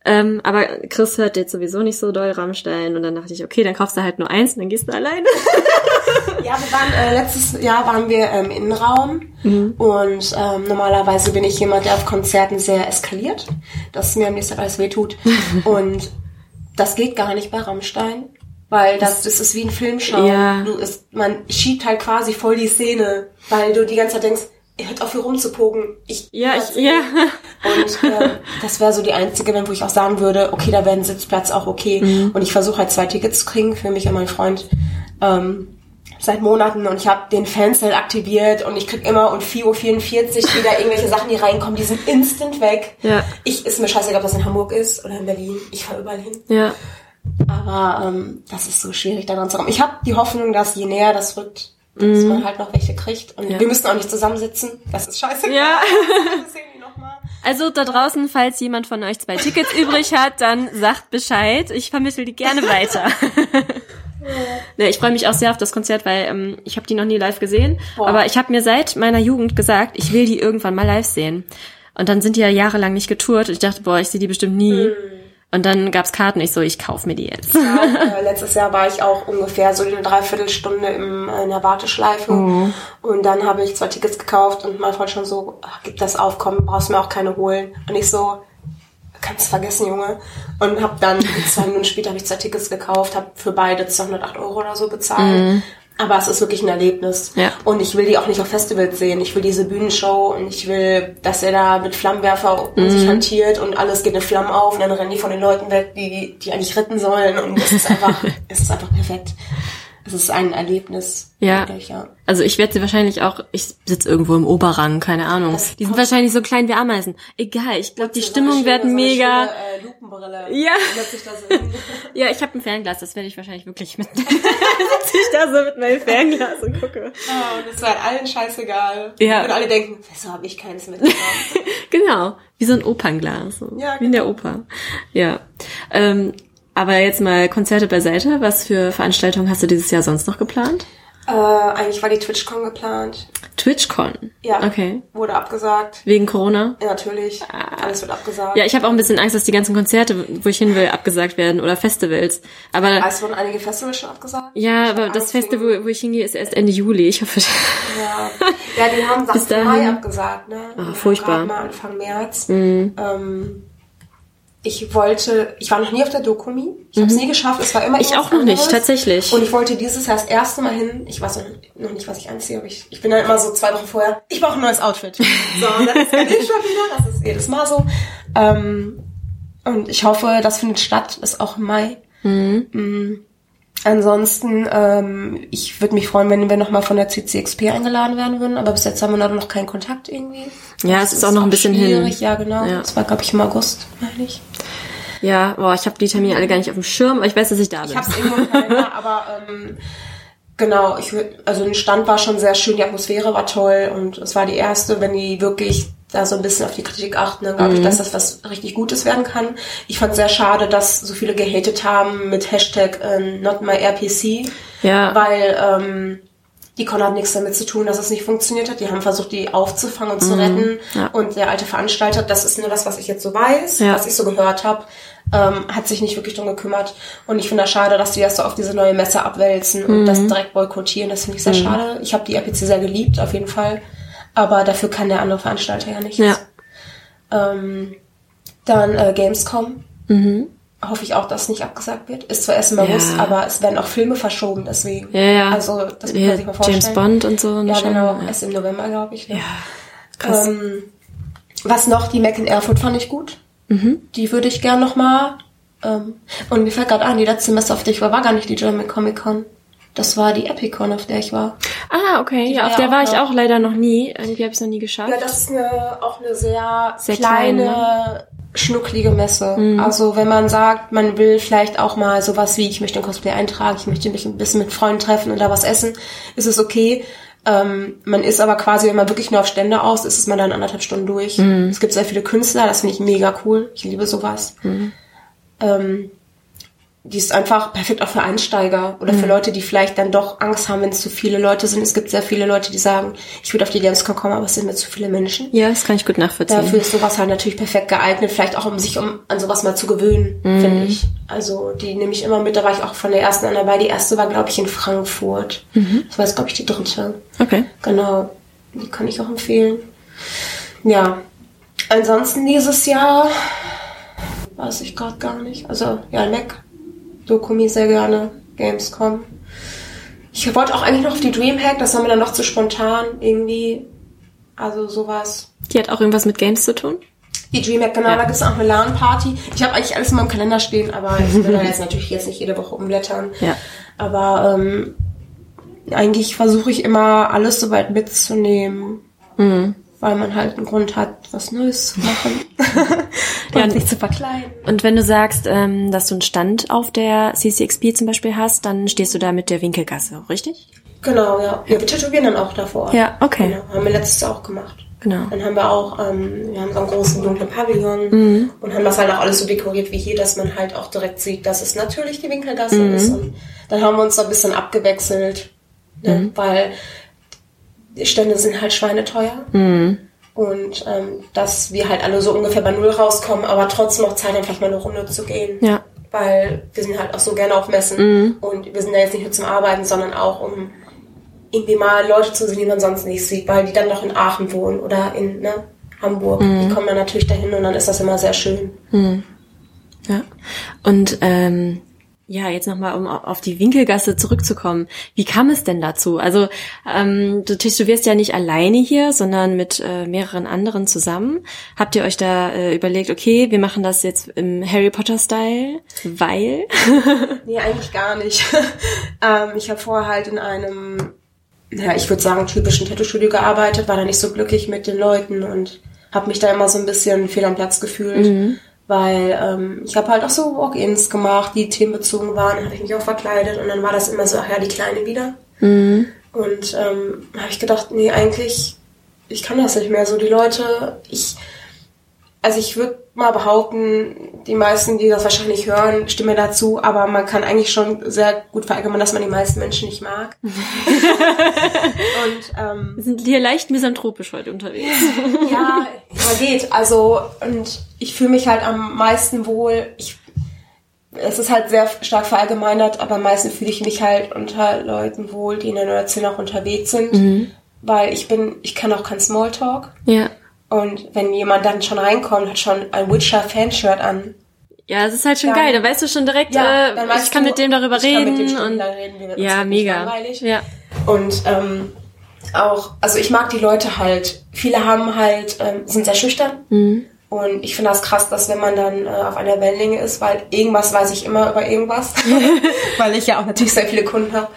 Ähm, aber Chris hört jetzt sowieso nicht so doll Rammstein und dann dachte ich, okay, dann kaufst du halt nur eins und dann gehst du alleine. (laughs) Ja, wir waren äh, letztes Jahr waren wir ähm, im Innenraum und ähm, normalerweise bin ich jemand, der auf Konzerten sehr eskaliert, dass mir am nächsten Tag alles wehtut. (laughs) und das geht gar nicht bei Rammstein, weil das, das ist wie ein Filmschau. Ja. Du ist, man schiebt halt quasi voll die Szene, weil du die ganze Zeit denkst, hört auf hier rumzupogen. Ich Ja, ich, ja. und ähm, (laughs) das wäre so die einzige, wo ich auch sagen würde, okay, da wäre ein Sitzplatz auch okay. Mhm. Und ich versuche halt zwei Tickets zu kriegen für mich und meinen Freund. Ähm, seit Monaten und ich habe den Fansale aktiviert und ich krieg immer um 4.44 Uhr (laughs) wieder irgendwelche Sachen, die reinkommen, die sind instant weg. Ja. Ich ist mir scheißegal, ob das in Hamburg ist oder in Berlin. Ich fahre überall hin. Ja. Aber ähm, das ist so schwierig, da dran zu kommen. Ich habe die Hoffnung, dass je näher das rückt, dass man halt noch welche kriegt. Und Mhm. Ja. wir müssen auch nicht zusammensitzen. Das ist scheiße. Ja. (laughs) Also da draußen, falls jemand von euch zwei Tickets übrig hat, dann sagt Bescheid. Ich vermittle die gerne weiter. (laughs) Ne, ich freue mich auch sehr auf das Konzert, weil ähm, ich habe die noch nie live gesehen. Boah. Aber ich habe mir seit meiner Jugend gesagt, ich will die irgendwann mal live sehen. Und dann sind die ja jahrelang nicht getourt. Und ich dachte, boah, ich sehe die bestimmt nie. Mhm. Und dann gab's Karten. Ich so, ich kauf mir die jetzt. Ja, (laughs) äh, letztes Jahr war ich auch ungefähr so eine Dreiviertelstunde im, in der Warteschleife. Mhm. Und dann habe ich zwei Tickets gekauft und mein Freund schon so, ach, gib das auf, komm, brauchst mir auch keine holen. Und ich so, kannst vergessen, Junge. Und habe dann zwei Minuten später habe ich zwei Tickets gekauft, habe für beide 208 Euro oder so bezahlt. Aber es ist wirklich ein Erlebnis. Ja. Und ich will die auch nicht auf Festivals sehen. Ich will diese Bühnenshow und ich will, dass er da mit Flammenwerfer Mhm. sich hantiert und alles geht in Flammen auf und dann rennen die von den Leuten weg, die, die eigentlich retten sollen. Und es ist einfach, (laughs) es ist einfach perfekt. Es ist ein Erlebnis. Ja. Ja. Also ich werde sie wahrscheinlich auch, ich sitze irgendwo im Oberrang, keine Ahnung. Das- Die sind wahrscheinlich so klein wie Ameisen. Egal, ich glaube, die So Stimmung schöne- wird so mega. Schöne, äh, Lupenbrille. Ja. So. (laughs) Ja, ich habe ein Fernglas, das werde ich wahrscheinlich wirklich mit. (laughs) Sitze ich da so mit meinem Fernglas und gucke. Oh, das war allen scheißegal. Ja. Und alle denken, wieso habe ich keines mitgenommen? (laughs) Genau, wie so ein Opernglas. So. Ja, Wie in der Oper. Ja. Ähm, aber jetzt mal Konzerte beiseite. Was für Veranstaltungen hast du dieses Jahr sonst noch geplant? äh, eigentlich war die TwitchCon geplant. TwitchCon. Ja. Okay. Wurde abgesagt. Wegen Corona? Ja, natürlich. Alles wird abgesagt. Ja, ich habe auch ein bisschen Angst, dass die ganzen Konzerte, wo ich hin will, abgesagt werden oder Festivals. Aber Es wurden einige Festivals schon abgesagt. ja, aber das Angst Festival, wo ich hingehe, ist erst Ende Juli. Ich hoffe. Ja, ja die haben (laughs) Sachen. Mai abgesagt, ne? Ah, furchtbar. Mhm. Mal Anfang März. Ähm, ich wollte, ich war noch nie auf der Dokumi. Ich habe es nie geschafft. Es war immer Mhm. Ich auch noch nicht, anderes. tatsächlich. Und ich wollte dieses Jahr das erste Mal hin. Ich weiß noch- nicht, was ich anziehe, aber ich, ich bin dann immer so zwei Wochen vorher. Ich brauche ein neues Outfit. (laughs) So, und dann ist ich schon wieder. Das ist jedes Mal so. Ähm, und ich hoffe, das findet statt. Ist auch im Mai. Mm. Ansonsten, ähm, ich würde mich freuen, wenn wir nochmal von der CCXP eingeladen werden würden, aber bis jetzt haben wir noch keinen Kontakt irgendwie. Ja, es ist auch noch ein bisschen hin. schwierig. Ja, genau. Ja. Das war, glaube ich, im August, meine ich. Ja, boah, ich habe die Termine alle gar nicht auf dem Schirm, aber ich weiß, dass ich da bin. Ich hab's irgendwo im Kalender, (laughs) aber ähm, genau, ich also ein Stand war schon sehr schön, die Atmosphäre war toll und es war die erste, wenn die wirklich da so ein bisschen auf die Kritik achten, dann Mhm. glaube ich, dass das was richtig Gutes werden kann. Ich fand sehr schade, dass so viele gehatet haben mit Hashtag äh, not my RPC, Ja. weil ähm, die Con hat nichts damit zu tun, dass es nicht funktioniert hat. Die haben versucht, die aufzufangen und zu retten. Mhm. Ja. Und der alte Veranstalter, das ist nur das, was ich jetzt so weiß, Ja. was ich so gehört habe, ähm, hat sich nicht wirklich drum gekümmert. Und ich finde das schade, dass die das so auf diese neue Messe abwälzen und Mhm. das direkt boykottieren. Das finde ich sehr schade. Ich habe die RPC sehr geliebt, auf jeden Fall. Aber dafür kann der andere Veranstalter ja nichts. Ja. Ähm, dann äh, Gamescom. Hoffe ich auch, dass nicht abgesagt wird. Ist zwar erst im Mhm. Ja. August, aber es werden auch Filme verschoben, deswegen. Ja, ja. Also, das muss man sich mal vorstellen. James Bond und so. Ja, schon, genau. Erst im November, glaube ich. Ne? ja. Krass. Ähm, was noch? Die Mac in Erfurt fand ich gut. Mhm. Die würde ich gern noch mal. Ähm, und mir fällt gerade an, die letzte Messe, auf der ich war, war gar nicht die German Comic Con. Das war die Epicon, auf der ich war. ah, okay. Ja, auf der war ich auch leider noch nie. Irgendwie habe ich es noch nie geschafft. Ja, das ist eine, auch eine sehr, Sehr klein, kleine, ne? schnucklige Messe. Also wenn man sagt, man will vielleicht auch mal sowas wie, ich möchte ein Cosplay eintragen, ich möchte mich ein bisschen mit Freunden treffen und da was essen, ist es okay. Ähm, man ist aber quasi, wenn man wirklich nur auf Stände aus ist, ist man dann anderthalb Stunden durch. Es gibt sehr viele Künstler, das finde ich mega cool. Ich liebe sowas. Ähm, die ist einfach perfekt auch für Einsteiger oder für Leute, die vielleicht dann doch Angst haben, wenn es zu viele Leute sind. Es gibt sehr viele Leute, die sagen, ich würde auf die Gamescom kommen, aber es sind mir zu viele Menschen. ja, das kann ich gut nachvollziehen. Dafür ist sowas halt natürlich perfekt geeignet, vielleicht auch um sich um an sowas mal zu gewöhnen, finde ich. Also die nehme ich immer mit, da war ich auch von der ersten an dabei. Die erste war, glaube ich, in Frankfurt. Das war jetzt, glaube ich, die dritte. Okay. Genau. Die kann ich auch empfehlen. Ja. Ansonsten dieses Jahr weiß ich gerade gar nicht. Also, ja, Mac. Dokumi sehr gerne. Gamescom. Ich wollte auch eigentlich noch auf die Dreamhack, das war mir dann noch zu spontan irgendwie. Also sowas. Die hat auch irgendwas mit Games zu tun? Die Dreamhack, genau, da gibt es auch eine LAN-Party. Ich habe eigentlich alles in meinem Kalender stehen, aber ich will da jetzt natürlich jetzt nicht jede Woche umblättern. Ja. Aber ähm, eigentlich versuche ich immer alles soweit mitzunehmen, weil man halt einen Grund hat, was Neues zu machen (laughs) Ja, und sich zu verkleiden. Und wenn du sagst, ähm, dass du einen Stand auf der CCXP zum Beispiel hast, dann stehst du da mit der Winkelgasse, richtig? Genau, ja. Ja, wir tätowieren dann auch davor. Ja, okay. Genau, haben wir letztes Jahr auch gemacht. Genau. Dann haben wir auch, ähm, wir haben so einen großen dunklen Pavillon Mhm. und haben das halt auch alles so dekoriert wie hier, dass man halt auch direkt sieht, dass es natürlich die Winkelgasse Mhm. ist. Und dann haben wir uns so ein bisschen abgewechselt, ne? Mhm. weil die Stände sind halt schweineteuer. Mhm. Und ähm, dass wir halt alle so ungefähr bei Null rauskommen, aber trotzdem noch Zeit vielleicht mal eine Runde zu gehen. Ja. Weil wir sind halt auch so gerne auf Messen. Und wir sind da jetzt nicht nur zum Arbeiten, sondern auch um irgendwie mal Leute zu sehen, die man sonst nicht sieht, weil die dann noch in Aachen wohnen oder in ne, Hamburg. Die kommen dann natürlich dahin und dann ist das immer sehr schön. Ja. Und ähm, ja, jetzt nochmal, um au- auf die Winkelgasse zurückzukommen. Wie kam es denn dazu? Also ähm, du tätowierst ja nicht alleine hier, sondern mit äh, mehreren anderen zusammen. Habt ihr euch da äh, überlegt, okay, wir machen das jetzt im Harry Potter-Style, weil? (laughs) Nee, eigentlich gar nicht. (laughs) ähm, ich habe vorher halt in einem, ja, ich würde sagen, typischen Tattoo-Studio gearbeitet, war da nicht so glücklich mit den Leuten und habe mich da immer so ein bisschen fehl am Platz gefühlt. Weil ähm, ich habe halt auch so Walk-ins gemacht, die themenbezogen waren, dann habe ich mich auch verkleidet und dann war das immer so, ach ja, die Kleine wieder. Und ähm, habe ich gedacht, nee, eigentlich, ich kann das nicht mehr. So die Leute, ich, also ich würde mal behaupten, die meisten, die das wahrscheinlich hören, stimmen dazu, aber man kann eigentlich schon sehr gut verallgemeinern, dass man die meisten Menschen nicht mag. (laughs) Und ähm, Wir sind hier leicht misanthropisch heute unterwegs. (laughs) ja, ja, geht. Also, und ich fühle mich halt am meisten wohl. Ich, es ist halt sehr stark verallgemeinert, aber am meisten fühle ich mich halt unter Leuten wohl, die in der Nerd-Szene auch unterwegs sind. Weil ich bin, ich kann auch kein Smalltalk. Ja. Und wenn jemand dann schon reinkommt, hat schon ein Witcher-Fanshirt an. Ja, es ist halt schon Dann- geil. Da weißt du schon direkt, Ja, äh, ich kann du, mit dem darüber ich kann reden. mit dem und reden, ja, mega. langweilig. Ja. Und ähm, auch, also ich mag die Leute halt. Viele haben halt, ähm, sind sehr schüchtern. Mhm. Und ich finde das krass, dass wenn man dann äh, auf einer Wellenlänge ist, weil irgendwas weiß ich immer über irgendwas, (laughs) (laughs) weil ich ja auch natürlich sehr viele Kunden habe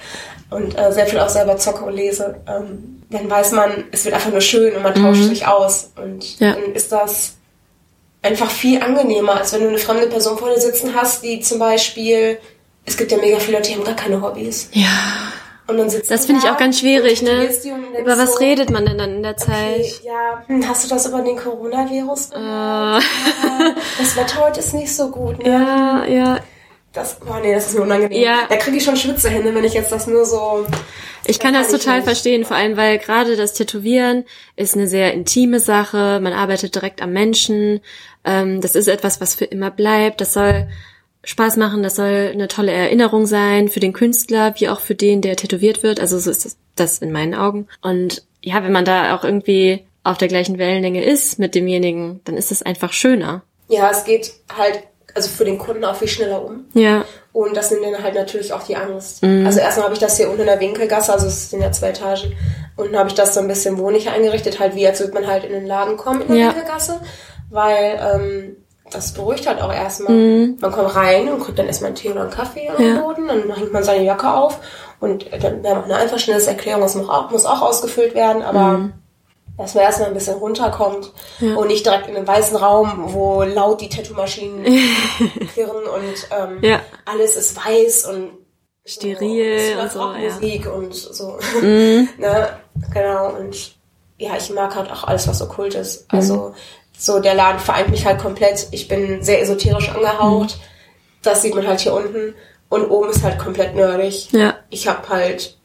und äh, sehr viel auch selber zocke und lese, ähm, dann weiß man, es wird einfach nur schön und man tauscht sich aus. Und Mhm. Ja. dann ist das einfach viel angenehmer, als wenn du eine fremde Person vor dir sitzen hast, die zum Beispiel, es gibt ja mega viele Leute, die haben gar keine Hobbys. Ja. Und dann sitzt Das finde ich auch ganz schwierig, ne? Über was so, redet man denn dann in der Okay, Zeit? ja, hm, hast du das über den Coronavirus? Äh, Das Wetter heute ist nicht so gut, ne? (laughs) ja, ja. Das, boah, nee, das ist mir unangenehm. Ja. Da kriege ich schon Schwitzehände, wenn ich jetzt das nur so. Ich kann das kann total nicht. verstehen, vor allem weil gerade das Tätowieren ist eine sehr intime Sache. Man arbeitet direkt am Menschen. Ähm, das ist etwas, was für immer bleibt. Das soll Spaß machen. Das soll eine tolle Erinnerung sein für den Künstler, wie auch für den, der tätowiert wird. Also so ist das, das in meinen Augen. Und ja, wenn man da auch irgendwie auf der gleichen Wellenlänge ist mit demjenigen, dann ist es einfach schöner. Ja, es geht halt, also für den Kunden auch viel schneller um. Ja, Und das nimmt dann halt natürlich auch die Angst. Mhm. Also erstmal habe ich das hier unten in der Winkelgasse, also es sind ja zwei Etagen. Unten habe ich das so ein bisschen wohnlich eingerichtet, halt wie als würde man halt in den Laden kommen in der Ja. Winkelgasse. Weil ähm, das beruhigt halt auch erstmal. Mhm. Man kommt rein und kriegt dann erstmal einen Tee oder einen Kaffee am Ja. Boden, dann hängt man seine Jacke auf und dann wäre noch eine einfach schnelle Erklärung, das muss auch, muss auch ausgefüllt werden, aber dass man erstmal ein bisschen runterkommt. Ja. und nicht direkt in einem weißen Raum, wo laut die Tattoo-Maschinen (laughs) klirren und ähm, Ja. alles ist weiß und Steril und so, Rockmusik und so. Mhm. (laughs) ne? Genau, und ja, ich mag halt auch alles, was okkult ist. Mhm. Also so der Laden vereint mich halt komplett. Ich bin sehr esoterisch angehaucht. Mhm. Das sieht man halt hier unten. Und oben ist halt komplett nerdig. ja, Ich habe halt,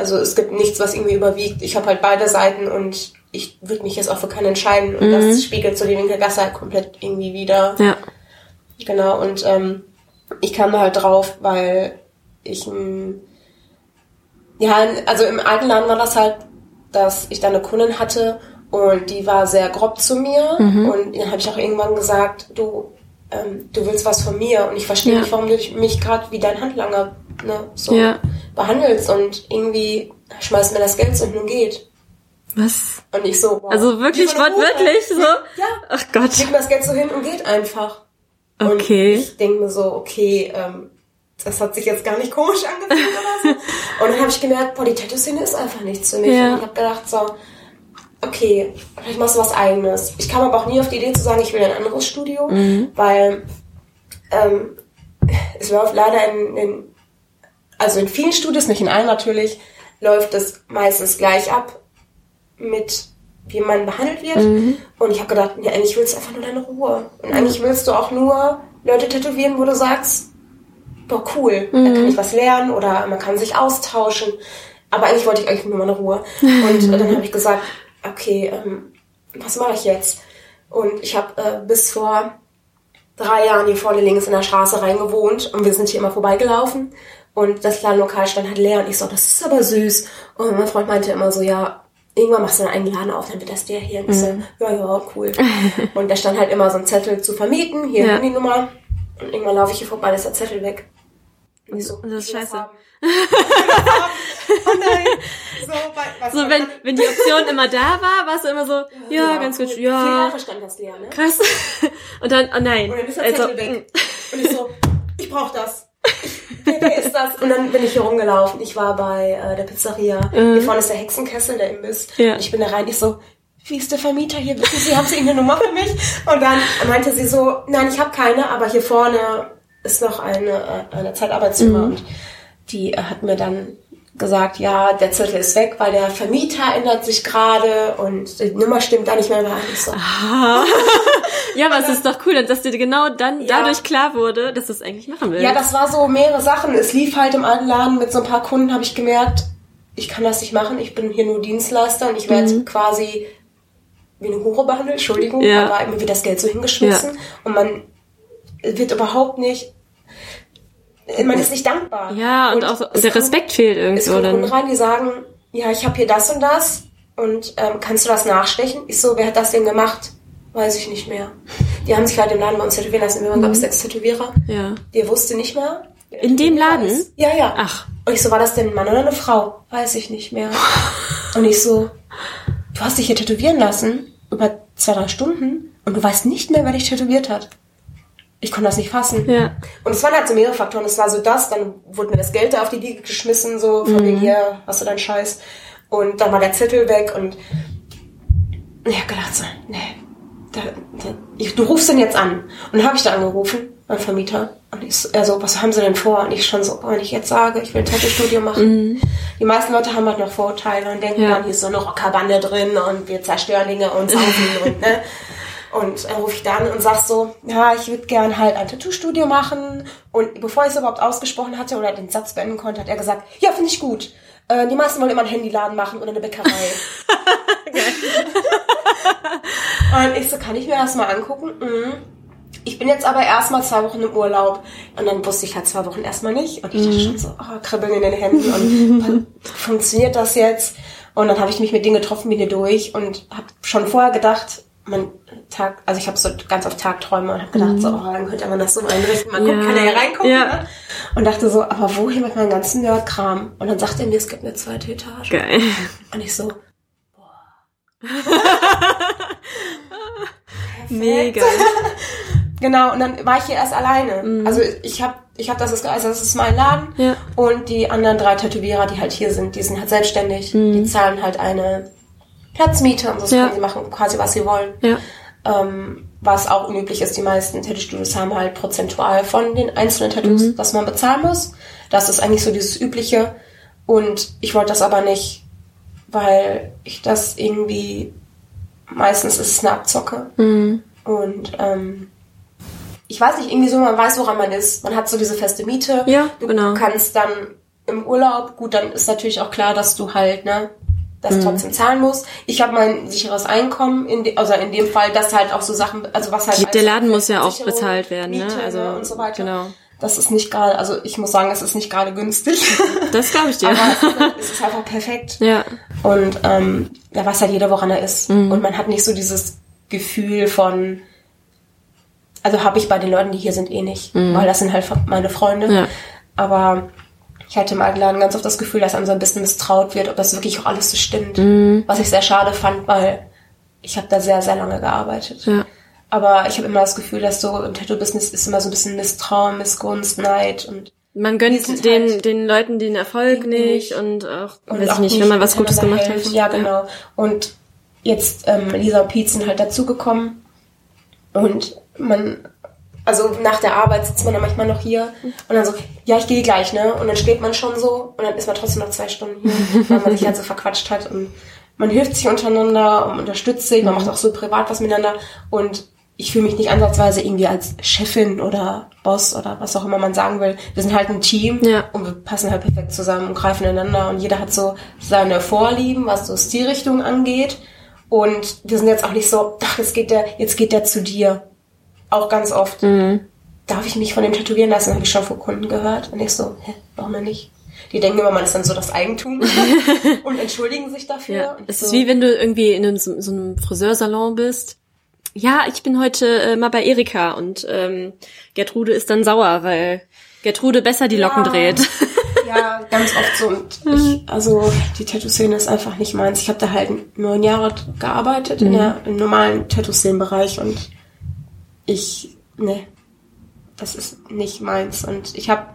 also es gibt nichts, was irgendwie überwiegt. Ich habe halt beide Seiten und ich würde mich jetzt auch für keinen entscheiden. Und das spiegelt so die Winkelgasse halt komplett irgendwie wieder. ja. Genau, und ähm, ich kam da halt drauf, weil ich, ähm, ja, also im alten Laden war das halt, dass ich da eine Kundin hatte und die war sehr grob zu mir und dann habe ich auch irgendwann gesagt, du, ähm, du willst was von mir und ich verstehe Ja. nicht, warum du mich gerade wie dein Handlanger ne, so Ja. behandelst und irgendwie schmeißt mir das Geld so und nun geht. Was? Und ich so, wow. Also wirklich wortwörtlich so? Ja, Ach Gott. legt mir das Geld so hin und geht einfach. Okay. Und ich denke mir so, okay, ähm, das hat sich jetzt gar nicht komisch (laughs) angefühlt oder so. Und dann habe ich gemerkt, boah, die Tattoo-Szene ist einfach nichts für mich. Ja. Und ich habe gedacht so, okay, vielleicht machst du was eigenes. Ich kam aber auch nie auf die Idee zu sagen, ich will ein anderes Studio, Mhm. weil ähm, es läuft leider in, in, also in vielen Studios, nicht in allen natürlich, läuft es meistens gleich ab mit wie man behandelt wird. Und ich habe gedacht, ja, eigentlich willst du einfach nur deine Ruhe. Und eigentlich willst du auch nur Leute tätowieren, wo du sagst, boah, cool, da kann ich was lernen oder man kann sich austauschen. Aber eigentlich wollte ich eigentlich nur meine Ruhe. Und (laughs) dann habe ich gesagt, okay, ähm, was mache ich jetzt? Und ich habe äh, bis vor drei Jahren hier vorne links in der Straße reingewohnt und wir sind hier immer vorbeigelaufen. Und das Ladenlokal stand halt leer und ich so, das ist aber süß. Und mein Freund meinte immer so, ja, irgendwann machst du einen eigenen Laden auf, dann wird das der hier. Und ich so, ja, ja, cool. (laughs) und da stand halt immer so ein Zettel zu vermieten, hier Ja. Handynummer. Und irgendwann laufe ich hier vorbei, ist der Zettel weg. Und ich so, Das ist scheiße. (laughs) oh nein. So, was So, wenn, wenn die Option immer da war, warst du immer so, ja, ganz cool. gut, Vier ja, Jahre stand das leer, ne? krass. (laughs) Und dann, oh nein. Und dann ist der Also, Zettel weg. Und ich so, ich brauch das. Wer ist das? Und dann bin ich hier rumgelaufen. Ich war bei äh, der Pizzeria. Hier vorne ist der Hexenkessel, der Imbiss. Ja. Und ich bin da rein, ich so, wie ist der Vermieter hier? Wissen Sie, haben Sie irgendeine Nummer für mich? Und dann meinte sie so, nein, ich habe keine, aber hier vorne ist noch eine, äh, eine Zeitarbeitsfirma. Und die äh, hat mir dann gesagt, ja, der Zettel ist weg, weil der Vermieter ändert sich gerade und die Nummer stimmt da nicht mehr. War ich so, (laughs) ja, aber es ist doch cool, dass dir genau dann dadurch klar wurde, dass du es eigentlich machen willst. Ja, das war so mehrere Sachen. Es lief halt im alten Laden mit so ein paar Kunden, habe ich gemerkt, ich kann das nicht machen. Ich bin hier nur Dienstleister und ich werde quasi wie eine Hure behandelt, Entschuldigung, Mhm. Ja. aber mir wird das Geld so hingeschmissen und man wird überhaupt nicht, man ist nicht dankbar. ja, und, auch so, es der kommt- Respekt fehlt Es irgendwo kommen Kunden rein, die sagen, ja, ich habe hier das und das und ähm, kannst du das nachstechen? Ich so, wer hat das denn gemacht? Weiß ich nicht mehr. Die haben sich halt im Laden bei uns tätowieren lassen. Wir waren, glaube ich, sechs Tätowierer. Ja. Der wusste nicht mehr. In dem Laden? Ja, ja. Ach. Und ich so, war das denn ein Mann oder eine Frau? Weiß ich nicht mehr. Und ich so, du hast dich hier tätowieren lassen über zwei, drei Stunden und du weißt nicht mehr, wer dich tätowiert hat. Ich konnte das nicht fassen. Ja. Und es waren halt so mehrere Faktoren. Es war so das, dann wurde mir das Geld da auf die Liege geschmissen, so von Mhm. hier, hast du deinen Scheiß. Und dann war der Zettel weg und ich hab gedacht so, nee, da, da, ich, du rufst den jetzt an. Und dann habe ich da angerufen, mein Vermieter. Und ich so, er so, was haben sie denn vor? Und ich schon so, wenn ich jetzt sage, ich will ein Tattoo-Studio machen. Die meisten Leute haben halt noch Vorurteile und denken Mhm. Ja. dann, hier ist so eine Rockerbande drin und wir zerstören Dinge und saufen drin, ne? (laughs) Und dann rufe ich da an und sag so, ja, ich würde gern halt ein Tattoo-Studio machen. Und bevor ich es überhaupt ausgesprochen hatte oder den Satz beenden konnte, hat er gesagt, ja, finde ich gut. Äh, die meisten wollen immer einen Handyladen machen oder eine Bäckerei. (laughs) und ich so, kann ich mir das mal angucken? Mhm. Ich bin jetzt aber erstmal zwei Wochen im Urlaub. Und dann wusste ich halt zwei Wochen erstmal nicht. Und ich dachte schon so, oh, kribbeln in den Händen. Und funktioniert das jetzt? Und dann habe ich mich mit denen getroffen, bin hier durch und habe schon vorher gedacht, mein Tag, also ich habe so ganz auf Tagträume und habe gedacht, so, oh, dann könnte man das so einrichten, man guckt, Ja. kann ja hier reingucken. Ja. Ne? Und dachte so, aber wohin mit meinem ganzen Nerdkram? Und dann sagte er mir, es gibt eine zweite Etage. Geil. Und ich so, (laughs) Mega. (laughs) Genau, und dann war ich hier erst alleine. Also ich habe ich hab das, also das ist mein Laden. Mhm. Ja. Und die anderen drei Tätowierer, die halt hier sind, die sind halt selbstständig. Die zahlen halt eine Platzmiete und so. Ja. können sie machen quasi, was sie wollen. Ja. Ähm, was auch unüblich ist, die meisten Tattoo-Studios haben halt prozentual von den einzelnen Tattoos, Mhm. was man bezahlen muss. Das ist eigentlich so dieses Übliche. Und ich wollte das aber nicht, weil ich das irgendwie, meistens ist es eine Abzocke. Mhm. Und ähm, ich weiß nicht, irgendwie so, man weiß, woran man ist. Man hat so diese feste Miete. Ja, du genau. kannst dann im Urlaub, gut, dann ist natürlich auch klar, dass du halt, ne, das Mhm. trotzdem zahlen musst. Ich habe mein sicheres Einkommen, in de, also in dem Fall, dass halt auch so Sachen, also was halt... Die- der Laden muss ja auch bezahlt werden, ne? Miete, Also, und so weiter. genau. Das ist nicht gerade, also ich muss sagen, es ist nicht gerade günstig. (laughs) Das glaube ich dir. Aber es ist, halt- es ist einfach perfekt. Ja. Und ähm, da weiß halt jeder, woran er ist. Mhm. Und man hat nicht so dieses Gefühl von, also habe ich bei den Leuten, die hier sind, eh nicht, weil das sind halt meine Freunde. Mhm. Ja. Aber ich hatte im Laden ganz oft das Gefühl, dass einem so ein bisschen misstraut wird, ob das wirklich auch alles so stimmt. Mhm. Was ich sehr schade fand, weil ich habe da sehr, sehr lange gearbeitet. Ja. Aber ich habe immer das Gefühl, dass so im Tattoo-Business ist immer so ein bisschen Misstrauen, Missgunst, Neid und Man gönnt sind den, halt- den Leuten den Erfolg Nicht. nicht und auch, Und weiß ich auch nicht, wenn man was Gutes gemacht hat. Ja, genau. Und jetzt ähm, Lisa und Pete sind halt dazugekommen und man also nach der Arbeit sitzt man dann manchmal noch hier und dann so, ja, ich gehe gleich, ne? Und dann steht man schon so und dann ist man trotzdem noch zwei Stunden hier, weil man sich halt so verquatscht hat und man hilft sich untereinander und unterstützt sich, man macht auch so privat was miteinander und ich fühle mich nicht ansatzweise irgendwie als Chefin oder Boss oder was auch immer man sagen will. Wir sind halt ein Team Ja. und wir passen halt perfekt zusammen und greifen ineinander und jeder hat so seine Vorlieben, was so Stilrichtung angeht. Und wir sind jetzt auch nicht so, ach, jetzt geht der, jetzt geht der zu dir. Auch ganz oft. Darf ich mich von dem tätowieren lassen? Habe ich schon von Kunden gehört. Und ich so, hä, warum denn nicht? Die denken immer, man ist dann so das Eigentum (laughs) und entschuldigen sich dafür. Ja, es so, ist wie wenn du irgendwie in einem, so, so einem Friseursalon bist. Ja, ich bin heute äh, mal bei Erika und ähm, Gertrude ist dann sauer, weil Gertrude besser die Locken Ja. dreht. (laughs) (laughs) Ja, ganz oft so. Und ich, also die Tattoo-Szene ist einfach nicht meins. Ich habe da halt neun Jahre gearbeitet in der, im normalen Tattoo-Szenen-Bereich und ich, ne, das ist nicht meins. Und ich habe,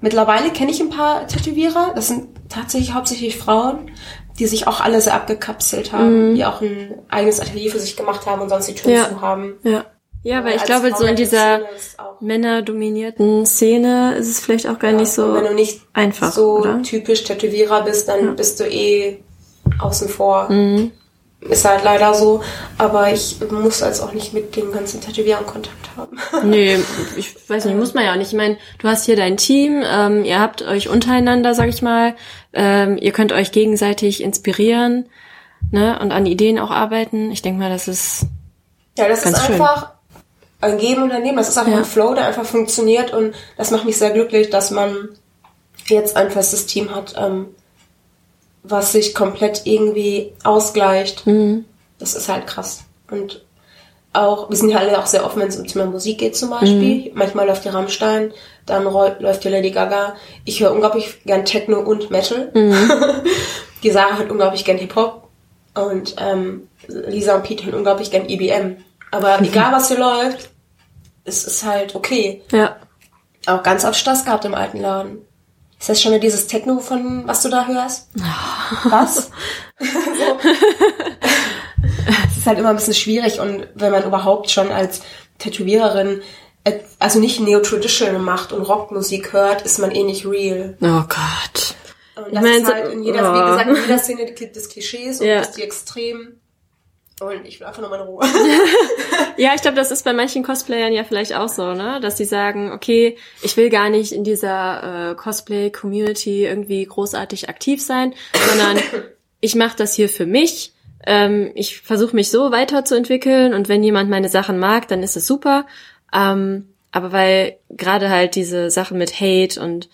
mittlerweile kenne ich ein paar Tätowierer, das sind tatsächlich hauptsächlich Frauen, die sich auch alle sehr abgekapselt haben, die auch ein eigenes Atelier für sich gemacht haben und sonst die Türen Ja. zu haben. Ja. Ja, weil ich glaube, Frau so in dieser männerdominierten Szene ist es vielleicht auch gar nicht so wenn du nicht einfach, so oder? typisch Tätowierer bist, dann bist du eh außen vor. Mhm. Ist halt leider so. Aber ich muss jetzt auch nicht mit den ganzen Tätowierern Kontakt haben. (laughs) Nee, ich weiß nicht, muss man ja auch nicht. Ich meine, du hast hier dein Team, ähm, ihr habt euch untereinander, sag ich mal, ähm, ihr könnt euch gegenseitig inspirieren, ne, und an Ideen auch arbeiten. Ich denke mal, das ist Ja, das Ganz ist schön. einfach ein Geben und ein Nehmen. Das ist einfach Ja. ein Flow, der einfach funktioniert und das macht mich sehr glücklich, dass man jetzt ein festes Team hat, ähm, was sich komplett irgendwie ausgleicht. Mhm. Das ist halt krass. Und auch, wir sind ja alle auch sehr offen, wenn es um Thema Musik geht zum Beispiel. Mhm. Manchmal läuft die Rammstein, dann läuft die Lady Gaga. Ich höre unglaublich gern Techno und Metal. Mhm. (laughs) die Sarah hört unglaublich gern Hip-Hop. Und ähm, Lisa und Pete hören unglaublich gern EBM. Aber egal was hier läuft, es ist halt okay. ja. Auch ganz oft Stress gehabt im alten Laden. Ist das schon wieder dieses Techno von, was du da hörst? (laughs) Was? so. Es ist halt immer ein bisschen schwierig und wenn man überhaupt schon als Tätowiererin äh, also nicht Neo-Traditional macht und Rockmusik hört, ist man eh nicht real. Oh Gott. Und Ich das mein, ist halt in jeder, oh. wie gesagt, in jeder Szene des Klischees und Ja. des die Extremen. Und ich will einfach nur meine Ruhe. (laughs) Ja, ich glaube, das ist bei manchen Cosplayern ja vielleicht auch so, ne? Dass sie sagen, okay, ich will gar nicht in dieser äh, Cosplay-Community irgendwie großartig aktiv sein, sondern (coughs) ich mache das hier für mich. Ähm, ich versuche mich so weiterzuentwickeln und wenn jemand meine Sachen mag, dann ist es super. Ähm, aber weil gerade halt diese Sachen mit Hate und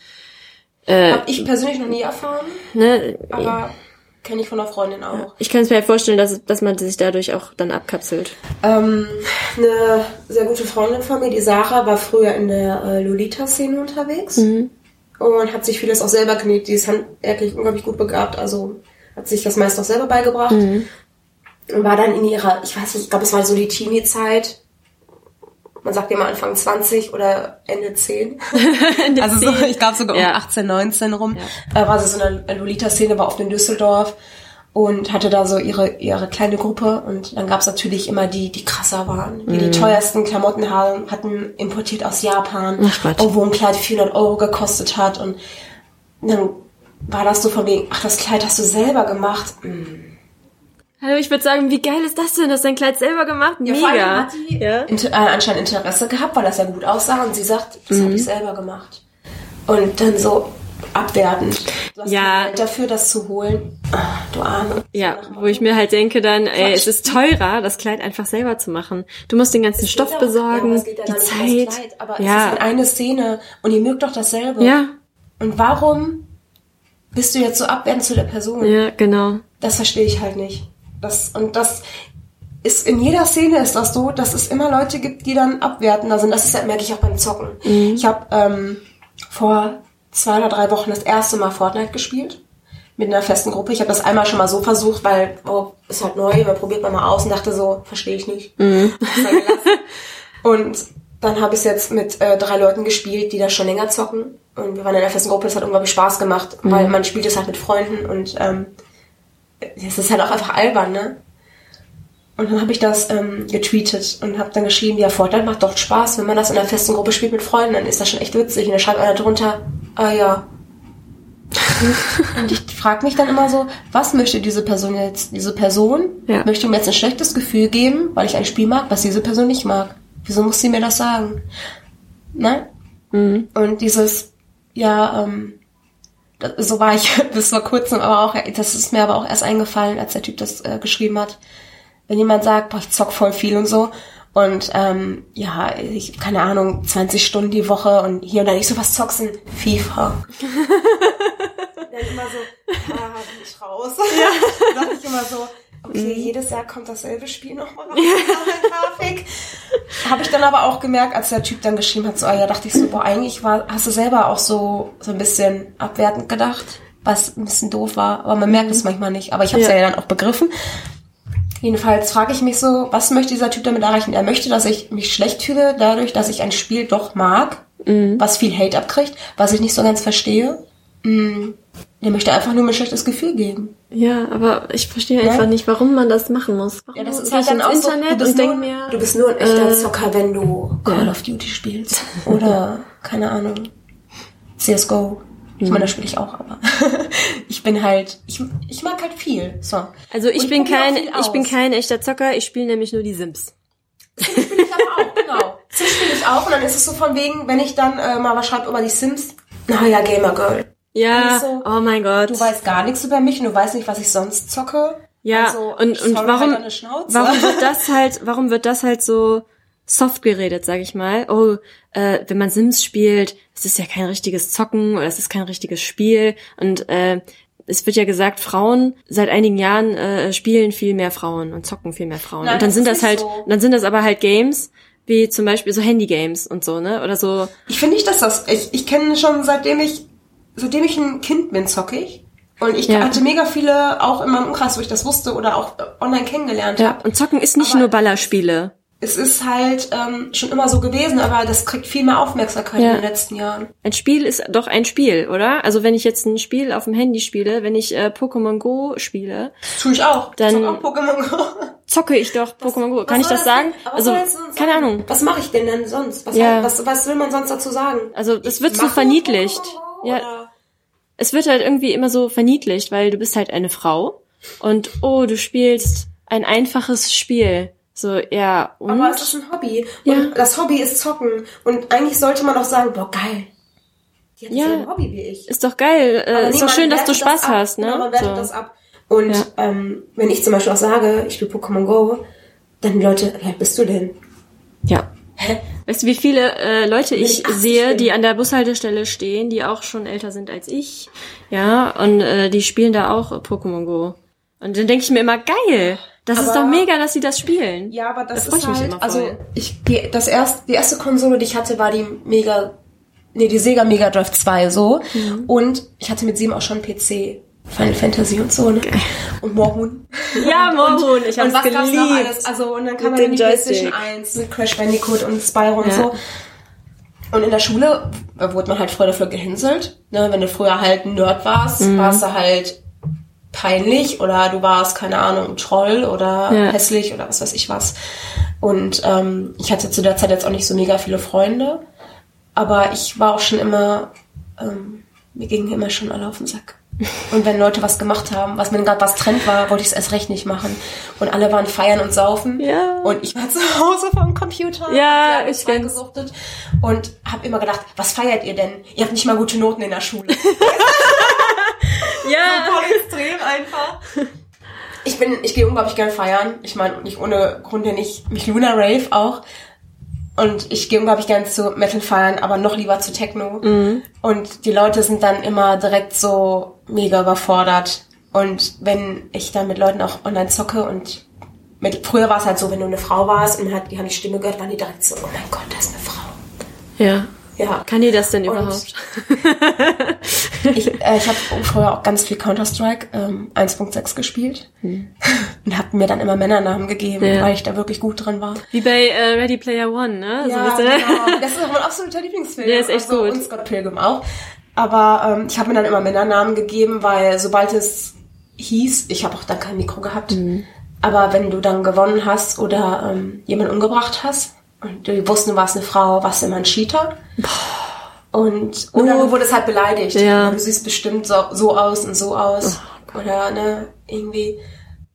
Hab ich persönlich noch nie erfahren, ne, aber kenne ich von einer Freundin auch. ich kann es mir halt vorstellen, dass, dass man sich dadurch auch dann abkapselt. Ähm, eine sehr gute Freundin von mir, die Sarah, war früher in der äh, Lolita-Szene unterwegs und hat sich vieles auch selber genäht. Die ist handwerklich unglaublich gut begabt, also hat sich das meist auch selber beigebracht. Und war dann in ihrer, ich weiß nicht, ich glaube, es war so die Teenie-Zeit. Man sagt immer Anfang 20 oder Ende 10. (laughs) (laughs) also so, ich glaube sogar um Ja. 18, 19 rum. Äh, war sie so in der Lolita-Szene, war oft in Düsseldorf und hatte da so ihre, ihre kleine Gruppe und dann gab's natürlich immer die, die krasser waren, die die teuersten Klamotten haben, hatten importiert aus Japan, und wo ein Kleid 400 Euro gekostet hat und dann war das so von wegen, ach, das Kleid hast du selber gemacht. Mm. Hallo, ich würde sagen, wie geil ist das denn? Hast dein Kleid selber gemacht? Ja, vor allem Mega. hat die Ja. Inter äh, anscheinend Interesse gehabt, weil das ja gut aussah und sie sagt, das habe ich selber gemacht. Und dann so abwertend. Du hast Ja. dafür, das zu holen. Ah, du Arme. Ja, wo ich mir halt denke dann, ey, es ist teurer, das Kleid einfach selber zu machen. Du musst den ganzen Stoff Ja, besorgen, es ja die Zeit. Kleid, aber ja, es ist halt eine Szene und ihr mögt doch dasselbe. ja, Und warum bist du jetzt so abwertend zu der Person? ja, genau. Das verstehe ich halt nicht. Das, und das ist in jeder Szene ist das so, dass es immer Leute gibt, die dann abwertender sind. Das ist, merke ich auch beim Zocken. Ich habe ähm, vor zwei oder drei Wochen das erste Mal Fortnite gespielt mit einer festen Gruppe. Ich habe das einmal schon mal so versucht, weil oh, ist halt neu, man probiert man mal aus und dachte so, verstehe ich nicht. Gelassen. und dann habe ich es jetzt mit äh, drei Leuten gespielt, die da schon länger zocken. Und wir waren in einer festen Gruppe, es hat unglaublich Spaß gemacht, weil man spielt es halt mit Freunden und ähm, es ist halt auch einfach albern, ne? Und dann habe ich das ähm, getweetet und habe dann geschrieben, ja, Fortnite macht doch Spaß, wenn man das in einer festen Gruppe spielt mit Freunden, dann ist das schon echt witzig. Und dann schreibt einer drunter, ah ja. (laughs) und ich frage mich dann immer so, was möchte diese Person jetzt? Diese Person Ja. möchte mir jetzt ein schlechtes Gefühl geben, weil ich ein Spiel mag, was diese Person nicht mag. Wieso muss sie mir das sagen? Ne? Und dieses, ja, ähm, das, so war ich (laughs) bis vor kurzem, aber auch, das ist mir aber auch erst eingefallen, als der Typ das äh, geschrieben hat. Wenn jemand sagt, boah, ich zock voll viel und so, und ähm, ja, ich, keine Ahnung, 20 Stunden die Woche und hier und da nicht so was zocksen, FIFA. (laughs) Dann immer so, ah, bin ich raus. Ja. (laughs) Dann ich immer so, okay, jedes Jahr kommt dasselbe Spiel nochmal raus, (laughs) ja. Grafik. Habe ich dann aber auch gemerkt, als der Typ dann geschrieben hat, so, ah ja, dachte ich so, boah, eigentlich war, hast du selber auch so, so ein bisschen abwertend gedacht, was ein bisschen doof war, aber man merkt es manchmal nicht. Aber ich habe es Ja. ja. dann auch begriffen. Jedenfalls frage ich mich so, was möchte dieser Typ damit erreichen? Er möchte, dass ich mich schlecht fühle, dadurch, dass ich ein Spiel doch mag, was viel Hate abkriegt, was ich nicht so ganz verstehe. Mm. Er möchte einfach nur mir ein schlechtes Gefühl geben. Ja, aber ich verstehe Ja. einfach nicht, warum man das machen muss. Warum Ja, das ist halt ich dann auch so, Internet du bist, und denk nur, mir, du bist nur ein echter äh, Zocker, wenn du Call ja. of Duty spielst. Oder, keine Ahnung, CSGO. Ich Mhm. meine, das spiele ich auch, aber (laughs) ich bin halt, ich, ich mag halt viel. So. Also ich Und bin kein, ich bin kein echter Zocker, ich spiele nämlich nur die Sims. Spiele ich aber auch, genau. Sims spiele ich auch und dann ist es so von wegen, wenn ich dann äh, mal was schreibe über die Sims, naja, Gamer Girl. Ja, so, oh mein Gott. Du weißt gar nichts über mich und du weißt nicht, was ich sonst zocke. Ja, Also, und, und warum, halt warum wird (laughs) das halt, warum wird das halt so soft geredet, sag ich mal? Oh, äh, wenn man Sims spielt, es ist ja kein richtiges Zocken oder es ist kein richtiges Spiel und äh, es wird ja gesagt, Frauen seit einigen Jahren äh, spielen viel mehr Frauen und zocken viel mehr Frauen. Nein, und dann das sind das halt, so. dann sind das aber halt Games wie zum Beispiel so Handy-Games und so, ne? Oder so. Ich finde nicht, dass das. Ich, ich kenne schon seitdem ich seitdem ich ein Kind bin, zocke ich. Und ich Ja. hatte mega viele, auch in meinem Umkreis, wo ich das wusste oder auch online kennengelernt Ja, habe. und zocken ist nicht Aber- nur Ballerspiele. Es ist halt ähm, schon immer so gewesen, aber das kriegt viel mehr Aufmerksamkeit Ja. in den letzten Jahren. Ein Spiel ist doch ein Spiel, oder? Also wenn ich jetzt ein Spiel auf dem Handy spiele, wenn ich äh, Pokémon Go spiele, Das tue ich auch. Dann- ich auch Pokémon Go. zocke ich doch Pokémon Go. Kann ich soll das sagen? Also das keine? Ahnung. Was mache ich denn denn sonst? Was, Ja. was, was will man sonst dazu sagen? Also das wird so verniedlicht. Ja. Es wird halt irgendwie immer so verniedlicht, weil du bist halt eine Frau und oh, du spielst ein einfaches Spiel. So, ja, und? Aber es ist ein Hobby. Ja. Und das Hobby ist Zocken. Und eigentlich sollte man doch sagen, boah, geil. Die hat Ja. ja. ein Hobby wie ich. ist doch geil. Äh, Aber ist doch schön, dass du Spaß das hast, ne? Man wertet so. das ab. Und Ja. ähm, wenn ich zum Beispiel auch sage, ich spiele Pokémon Go, dann Leute, alt bist du denn? Weißt du, wie viele äh, Leute ich ich 80 sehe, die an der Bushaltestelle stehen, die auch schon älter sind als ich, ja, und äh, die spielen da auch Pokémon Go. Und dann denke ich mir immer, geil, das ist Aber- doch mega, dass sie das spielen. Ja, aber das Da freu ist ich mich halt, also ich, die, das erst, die erste Konsole, die ich hatte, war die Mega, nee, die Sega Mega Drive 2 so. Mhm. Und ich hatte mit sieben auch schon PC. Final Fantasy und so, ne? Und Moorhuhn. Ja, (laughs) Mohun, ich und hab's was gab's noch geliebt. alles? Also, und dann kam Mit dann die dem PlayStation Joystick. 1 mit Crash Bandicoot und Spyro und Ja. so. Und in der Schule wurde man halt früher dafür gehänselt. Ne? Wenn du früher halt ein Nerd warst, Mhm. warst du halt peinlich oder du warst, keine Ahnung, Troll oder Ja. hässlich oder was weiß ich was. Und ähm, ich hatte zu der Zeit jetzt auch nicht so mega viele Freunde. Aber ich war auch schon immer, ähm, mir gingen immer schon alle auf den Sack. Und wenn Leute was gemacht haben, was mir gerade was Trend war, wollte ich es erst recht nicht machen. Und alle waren feiern und saufen. Ja. Und ich war (laughs) zu Hause vom Computer. Ja, ich kenn's. gesuchtet und habe immer gedacht, was feiert ihr denn? Ihr habt nicht mal gute Noten in der Schule. (laughs) Ja, Voll extrem einfach. Ich bin, ich gehe unglaublich gern feiern. Ich meine, nicht ohne Grund nenne ich mich Luna Rave auch. Und ich gehe unglaublich gern zu Metal feiern, aber noch lieber zu Techno. Und die Leute sind dann immer direkt so mega überfordert. Und wenn ich dann mit Leuten auch online zocke und mit, früher war es halt so, wenn du eine Frau warst und hat, die haben die Stimme gehört, waren die direkt so, oh mein Gott, das ist eine Frau. ja. Ja. Kann die das denn überhaupt? (laughs) Ich, äh, ich habe früher auch ganz viel Counter-Strike ähm, 1.6 gespielt und habe mir dann immer Männernamen gegeben, Ja. weil ich da wirklich gut drin war. Wie bei äh, Ready Player One, ne? so, Ja, du? genau. (laughs) Das ist auch mein absoluter Lieblingsfilm. Der ist echt also, gut. Und Scott Pilgrim auch. Aber ähm, ich habe mir dann immer Männernamen gegeben, weil sobald es hieß, ich habe auch dann kein Mikro gehabt, Mhm. aber wenn du dann gewonnen hast oder ähm, jemanden umgebracht hast und die wussten, du warst eine Frau, warst immer ein Cheater. Und, oder Oh. du wurdest halt beleidigt. Ja. Du siehst bestimmt so, so aus und so aus. oder, ne, irgendwie.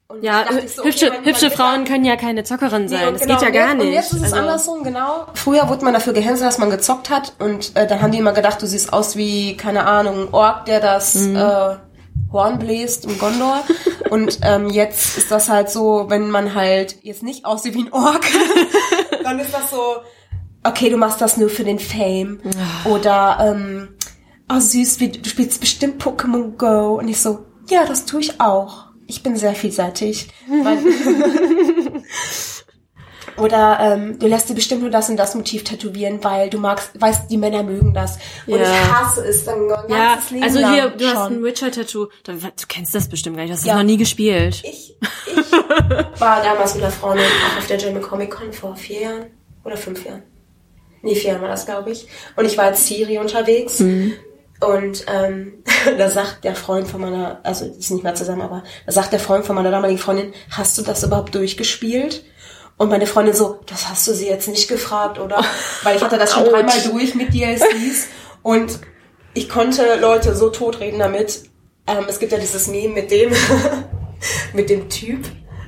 Und Ja, so, hübsche, okay, hübsche Frauen können ja keine Zockerin sein. Nee, das genau, geht ja gar jetzt, nicht. Und jetzt ist es Also- andersrum, genau. Früher wurde man dafür gehänselt, dass man gezockt hat und äh, dann haben die immer gedacht, du siehst aus wie, keine Ahnung, ein Ork, der das Mhm. äh, Horn bläst im Gondor. (laughs) und ähm, jetzt ist das halt so, wenn man halt jetzt nicht aussieht wie ein Ork, (laughs) dann ist das so, okay, du machst das nur für den Fame. Oder, ähm, oh süß, wie, du spielst bestimmt Pokémon Go. Und ich so, ja, das tue ich auch. Ich bin sehr vielseitig. (laughs) Mein, oder ähm, du lässt dir bestimmt nur das und das Motiv tätowieren, weil du magst, weißt, die Männer mögen das. Und Ja. ich hasse es dann mein ja, ganzes Leben also hier, du hast schon. ein Witcher-Tattoo. Du kennst das bestimmt gar nicht. Du hast Ja. das noch nie gespielt. Ich, ich (laughs) war damals mit einer Freundin auch auf der German Comic Con vor vier Jahren oder fünf Jahren. Nee, vier Jahren war das, glaube ich. Und ich war als Siri unterwegs. Und ähm, (laughs) da sagt der Freund von meiner, also sind nicht mehr zusammen, aber da sagt der Freund von meiner damaligen Freundin, hast du das überhaupt durchgespielt? Und meine Freundin so, das hast du sie jetzt nicht gefragt, oder? Weil ich hatte das schon (laughs) dreimal durch mit DLCs und ich konnte Leute so totreden damit. Ähm, es gibt ja dieses Meme mit dem, (laughs) mit dem Typ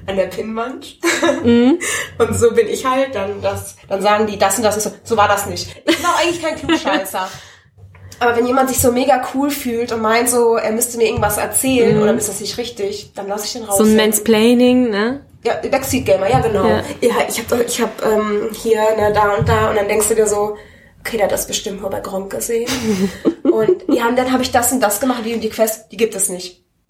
an der Pinnwand. (laughs) Und so bin ich halt, dann das, dann sagen die das und das. Ich so, so war das nicht. Ich bin auch eigentlich kein Klugscheißer. Aber wenn jemand sich so mega cool fühlt und meint so, er müsste mir irgendwas erzählen oder ist das nicht richtig, dann lasse ich den raus. So ein Mansplaining, ne? Ja, Backseat Gamer, ja genau. Ja. Ja, ich habe ich hab, ähm, hier, ne, da und da und dann denkst du dir so, okay, der hat das bestimmt nur bei Gronk gesehen. (laughs) und ja, und dann habe ich das und das gemacht, die die Quest, die gibt es nicht. (laughs)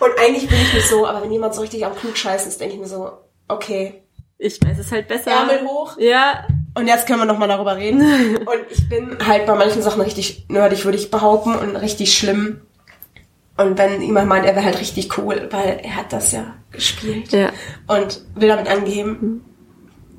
und eigentlich bin ich nicht so, aber wenn jemand so richtig am Klugscheißen ist, denke ich mir so, okay, Ich weiß es halt besser. Ärmel hoch. Ja. Und jetzt können wir noch mal darüber reden. (laughs) Und ich bin halt bei manchen Sachen richtig nerdig, würde ich behaupten, und richtig schlimm. Und wenn jemand meint, er wäre halt richtig cool, weil er hat das ja gespielt Ja. und will damit angeben,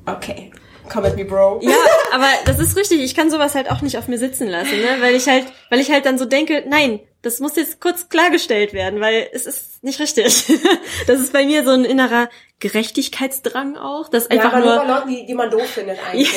okay, come at me, bro. Ja, (laughs) aber das ist richtig. Ich kann sowas halt auch nicht auf mir sitzen lassen, ne? Weil ich halt, weil ich halt dann so denke, nein, das muss jetzt kurz klargestellt werden, weil es ist nicht richtig. (laughs) Das ist bei mir so ein innerer Gerechtigkeitsdrang auch, das Ja, einfach aber nur nur bei Leuten, die, die man doof findet (laughs) eigentlich.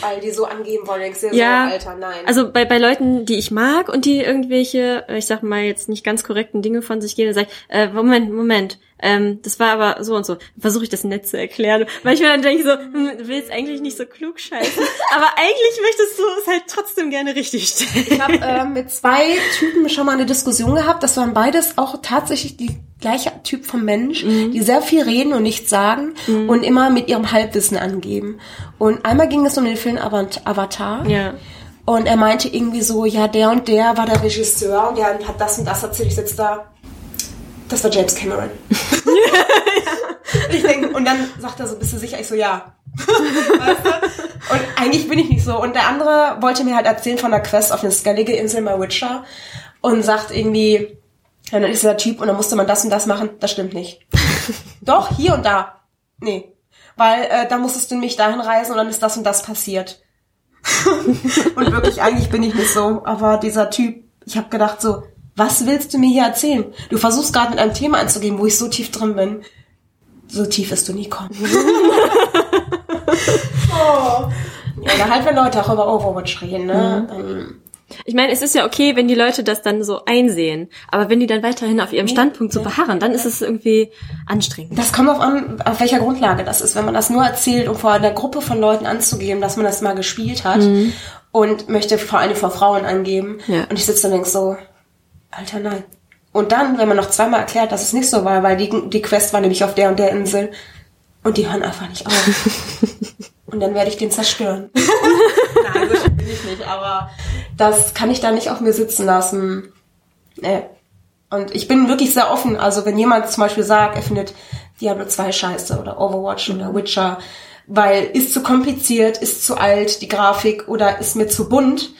weil die so angeben wollen, denkst du ja, so, Alter, nein. also bei, bei Leuten, die ich mag und die irgendwelche, äh, ich sag mal jetzt nicht ganz korrekten Dinge von sich geben, dann sag ich, äh, Moment, Moment, ähm, das war aber so und so. Versuche ich das nett zu erklären. Manchmal dann denke ich so, hm, du willst eigentlich nicht so klug scheißen, (laughs) aber eigentlich möchtest du es halt trotzdem gerne richtig stellen. Ich habe äh, mit zwei Typen schon mal eine Diskussion gehabt. Das waren beides auch tatsächlich die gleiche Typ von Mensch, Mhm. die sehr viel reden und nichts sagen und immer mit ihrem Halbwissen angeben. Und einmal ging es um den Film Avatar. Ja. Und er meinte irgendwie so, ja, der und der war der Regisseur und der hat das und das erzählt. Ich sitze da, das war James Cameron. (laughs) (laughs) ich denk, und dann sagt er so, bist du sicher? Ich so, ja. (laughs) weißt du? Und eigentlich bin ich nicht so. Und der andere wollte mir halt erzählen von der Quest auf eine skellige Insel bei Witcher und sagt irgendwie, ja, dann ist dieser Typ und dann musste man das und das machen. Das stimmt nicht. (laughs) Doch, hier und da. Nee. Weil äh, da musstest du mich dahin reisen und dann ist das und das passiert. (laughs) und wirklich, eigentlich bin ich nicht so. Aber dieser Typ, ich habe gedacht so, was willst du mir hier erzählen? Du versuchst gerade mit einem Thema anzugehen, wo ich so tief drin bin. So tief wirst du nie kommen. (laughs) oh. Ja, da halt, wenn Leute auch über Overwatch reden, ne? Dann, Ich meine, es ist ja okay, wenn die Leute das dann so einsehen, aber wenn die dann weiterhin auf ihrem Standpunkt so beharren, dann ist es irgendwie anstrengend. das kommt auf an, auf welcher Grundlage das ist. Wenn man das nur erzählt, um vor einer Gruppe von Leuten anzugeben, dass man das mal gespielt hat und möchte vor allem vor Frauen angeben. Ja. Und ich sitze dann und denk so, Alter, nein. Und dann, wenn man noch zweimal erklärt, dass es nicht so war, weil die, die Quest war nämlich auf der und der Insel und die hören einfach nicht auf. (laughs) und dann werde ich den zerstören. (laughs) nein, so bin ich nicht, aber das kann ich da nicht auf mir sitzen lassen. Nee. Und ich bin wirklich sehr offen. Also wenn jemand zum Beispiel sagt, er findet Diablo 2 scheiße oder Overwatch oder Witcher, weil ist zu kompliziert, ist zu alt, die Grafik oder ist mir zu bunt,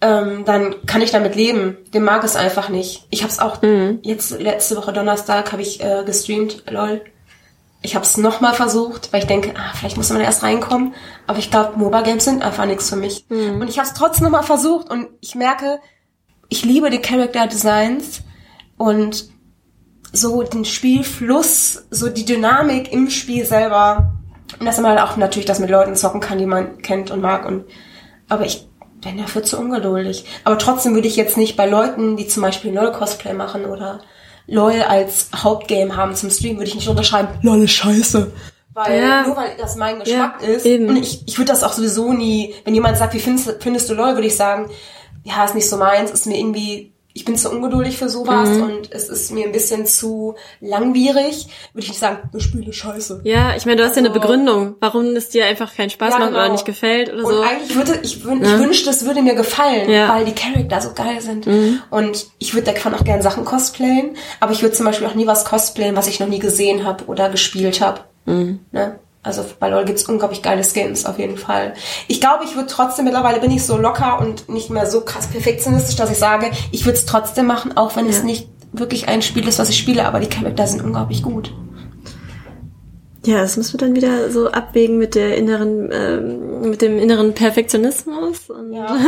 ähm, dann kann ich damit leben. Dem mag es einfach nicht. Ich habe es auch jetzt letzte Woche Donnerstag habe ich äh, gestreamt, lol. Ich habe es nochmal versucht, weil ich denke, ah, vielleicht muss man erst reinkommen. Aber ich glaube, Mobile Games sind einfach nichts für mich. Und ich habe es trotzdem nochmal versucht und ich merke, ich liebe die Character Designs und so den Spielfluss, so die Dynamik im Spiel selber. Und dass man halt auch natürlich das mit Leuten zocken kann, die man kennt und mag. Und aber ich bin dafür zu ungeduldig. Aber trotzdem würde ich jetzt nicht bei Leuten, die zum Beispiel LOL Cosplay machen oder LOL als Hauptgame haben zum Stream, würde ich nicht unterschreiben, LOL ist scheiße. Weil, Ja. nur weil das mein Geschmack Ja, ist. eben. Und ich, ich würde das auch sowieso nie, wenn jemand sagt, wie findest, findest du LOL, würde ich sagen, ja, ist nicht so meins, ist mir irgendwie, ich bin zu ungeduldig für sowas Mhm. und es ist mir ein bisschen zu langwierig, würde ich nicht sagen, das Spiel ist scheiße. Ja, ich meine, du hast ja eine Also- Begründung, warum es dir einfach keinen Spaß Ja, macht oder genau. nicht gefällt oder Und so. eigentlich würde ich, wün Ja. ich wünschte, es würde mir gefallen, Ja. Mhm. weil die Charakter so geil sind. Und ich würde davon auch gerne Sachen cosplayen, aber ich würde zum Beispiel auch nie was cosplayen, was ich noch nie gesehen habe oder gespielt habe. Mhm. Ne? Also bei LoL gibt's unglaublich geile Skins, auf jeden Fall. Ich glaube, ich würde trotzdem, mittlerweile bin ich so locker und nicht mehr so krass perfektionistisch, dass ich sage, ich würde es trotzdem machen, auch wenn es Ja. nicht wirklich ein Spiel ist, was ich spiele, aber die Charakter sind unglaublich gut. Ja, das müssen wir dann wieder so abwägen mit der inneren, ähm, mit dem inneren Perfektionismus. Ja. (laughs)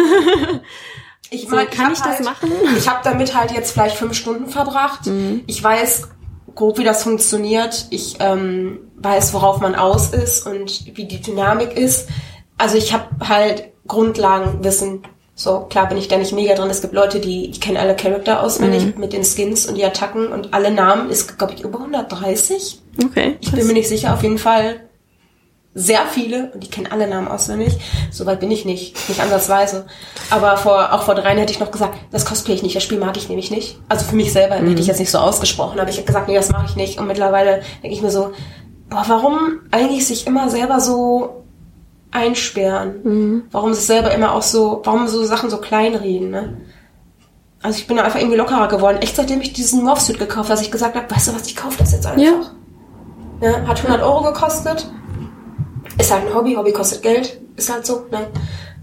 Ich So, mein, kann hab ich das halt, machen? Ich habe damit halt jetzt vielleicht fünf Stunden verbracht. Ich weiß grob, wie das funktioniert. Ich ähm, weiß, worauf man aus ist und wie die Dynamik ist. Also ich habe halt Grundlagenwissen. So, klar bin ich da nicht mega drin. Es gibt Leute, die, die kennen alle Charakter auswendig mit den Skins und die Attacken und alle Namen. Ist, glaube ich, über 130. okay. Ich bin mir nicht sicher, auf jeden Fall sehr viele und die kennen alle Namen auswendig. Soweit bin ich nicht, nicht ansatzweise. Aber vor, auch vor dreien hätte ich noch gesagt, das cosplay ich nicht, das Spiel mag ich nämlich nicht. Also für mich selber hätte ich jetzt nicht so ausgesprochen, aber ich habe gesagt, nee, das mache ich nicht. Und mittlerweile denke ich mir so, boah, warum eigentlich sich immer selber so einsperren? Warum sich selber immer auch so, warum so Sachen so kleinreden, ne? Also ich bin einfach irgendwie lockerer geworden. Echt seitdem ich diesen Morphsuit gekauft habe, dass ich gesagt habe, weißt du was, ich kaufe das jetzt einfach. Ja. Ne? Hat 100 Euro gekostet. Ist halt ein Hobby. Hobby kostet Geld. Ist halt so. Ne?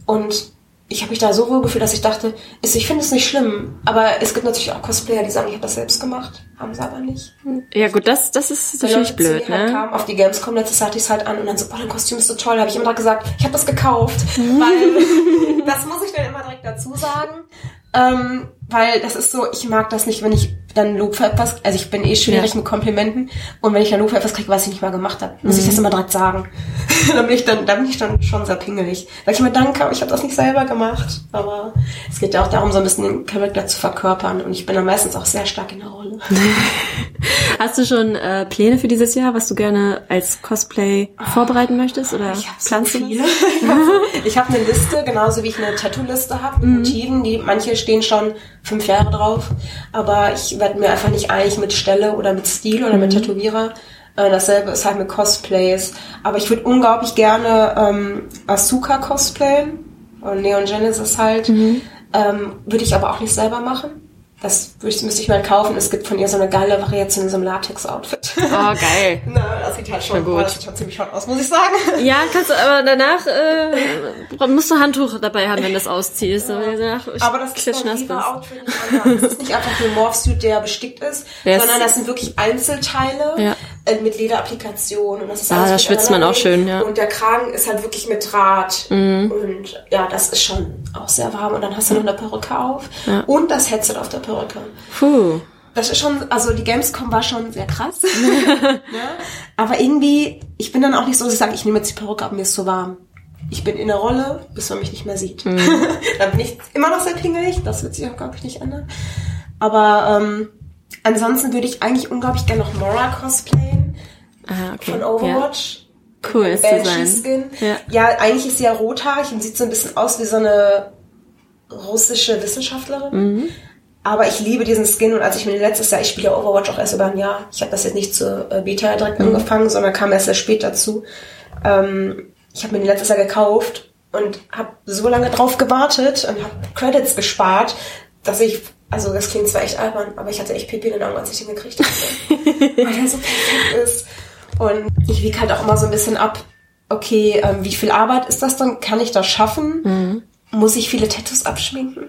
Und ich habe mich da so wohl gefühlt, dass ich dachte, ist, ich finde es nicht schlimm. Aber es gibt natürlich auch Cosplayer, die sagen, ich habe das selbst gemacht. Haben sie aber nicht. Ja gut, das, das ist natürlich Leute blöd, mir halt ne? kamen auf die Gamescom letztes Jahr hatte ich es halt an und dann so, boah, dein Kostüm ist so toll. habe ich immer gesagt, ich habe das gekauft. Weil, (laughs) das muss ich dann immer direkt dazu sagen. Ähm, weil das ist so, ich mag das nicht, wenn ich dann Lob für etwas, also ich bin eh schwierig Ja. mit Komplimenten und wenn ich dann Lob für etwas kriege, was ich nicht mal gemacht habe, muss ich Mhm. das immer direkt sagen. (laughs) dann bin ich dann, dann bin ich dann schon sehr pingelig. Sag ich mir danke, aber ich habe das nicht selber gemacht. Aber es geht ja auch darum, so ein bisschen den Charakter zu verkörpern und ich bin dann meistens auch sehr stark in der Rolle. (laughs) Hast du schon äh, Pläne für dieses Jahr, was du gerne als Cosplay vorbereiten möchtest? Oder Ich habe so planst du viele. Ich habe (laughs) ich hab eine Liste, genauso wie ich eine Tattoo-Liste habe mit Motiven. Die, manche stehen schon fünf Jahre drauf. Aber ich werde mir einfach nicht einig mit Stelle oder mit Stil oder mit Tätowierer. Äh, Dasselbe ist halt mit Cosplays. Aber ich würde unglaublich gerne ähm, Asuka cosplayen. Und Neon Genesis halt. Ähm, würde ich aber auch nicht selber machen. Das müsste ich mal kaufen. Es gibt von ihr so eine geile Variation in so einem Latex-Outfit. Oh, geil. (laughs) Na, das sieht halt schon, gut. das sieht schon ziemlich hot aus, muss ich sagen. (laughs) Ja, kannst du, aber danach äh, musst du Handtuch dabei haben, wenn du das ausziehst. Aber danach Aber das ist ein. Outfit. Das ist nicht einfach nur ein Morphsuit, der bestickt ist, (laughs) Ja, sondern das sind wirklich Einzelteile Ja. Äh, mit Lederapplikationen. Und das ist Ah, alles da schwitzt man auch schön, ja. Mhm. Und der Kragen ist halt wirklich mit Draht. Und ja, das ist schon auch sehr warm. Und dann hast du noch eine Perücke auf Ja. und das Headset auf der Perücke. Puh. Das ist schon, also die Gamescom war schon sehr krass. (laughs) ne? Aber irgendwie, ich bin dann auch nicht so, dass ich sage, ich nehme jetzt die Perücke ab, mir ist zu warm. Ich bin in der Rolle, bis man mich nicht mehr sieht. Mhm. (laughs) dann bin ich immer noch sehr pingelig, das wird sich auch, glaube ich, nicht ändern. Aber ähm, ansonsten würde ich eigentlich unglaublich gerne noch Mora cosplayen Ah, okay. von Overwatch. Ja. Cool ist zu sein. Banshee-Skin. Ja. ja, eigentlich ist sie ja rothaarig und sieht so ein bisschen aus wie so eine russische Wissenschaftlerin. Mhm. Aber ich liebe diesen Skin und als ich mir letztes Jahr, ich spiele ja Overwatch auch erst über ein Jahr. Ich habe das jetzt nicht zur äh, Beta direkt Mhm. angefangen, sondern kam erst sehr spät dazu. Ähm, ich habe mir den letztes Jahr gekauft und habe so lange drauf gewartet und habe Credits gespart, dass ich, also das klingt zwar echt albern, aber ich hatte echt Pipi in den Augen, als ich den gekriegt habe. (laughs) weil er so perfekt ist. Und ich wiege halt auch immer so ein bisschen ab, okay, ähm, wie viel Arbeit ist das dann? Kann ich das schaffen? Muss ich viele Tattoos abschminken?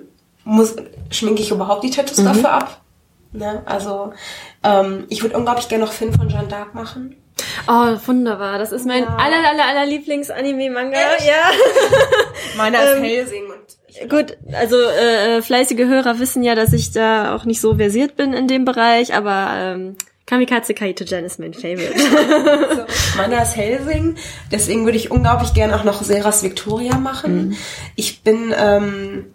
Muss, schminke ich überhaupt die Tattoos dafür ab? Ne? Also, ähm, ich würde unglaublich gerne noch Finn von Jeanne d'Arc machen. Oh, wunderbar. Das ist mein Ja. aller, aller, aller Lieblings-Anime-Manga. Ja. (laughs) Meiner ist Helsing und Gut, also äh, fleißige Hörer wissen ja, dass ich da auch nicht so versiert bin in dem Bereich, aber ähm, Kamikaze Kaito-Jan ist mein Favorite. (laughs) also, meiner ist Helsing, deswegen würde ich unglaublich gerne auch noch Seras Victoria machen. Mhm. Ich bin ähm,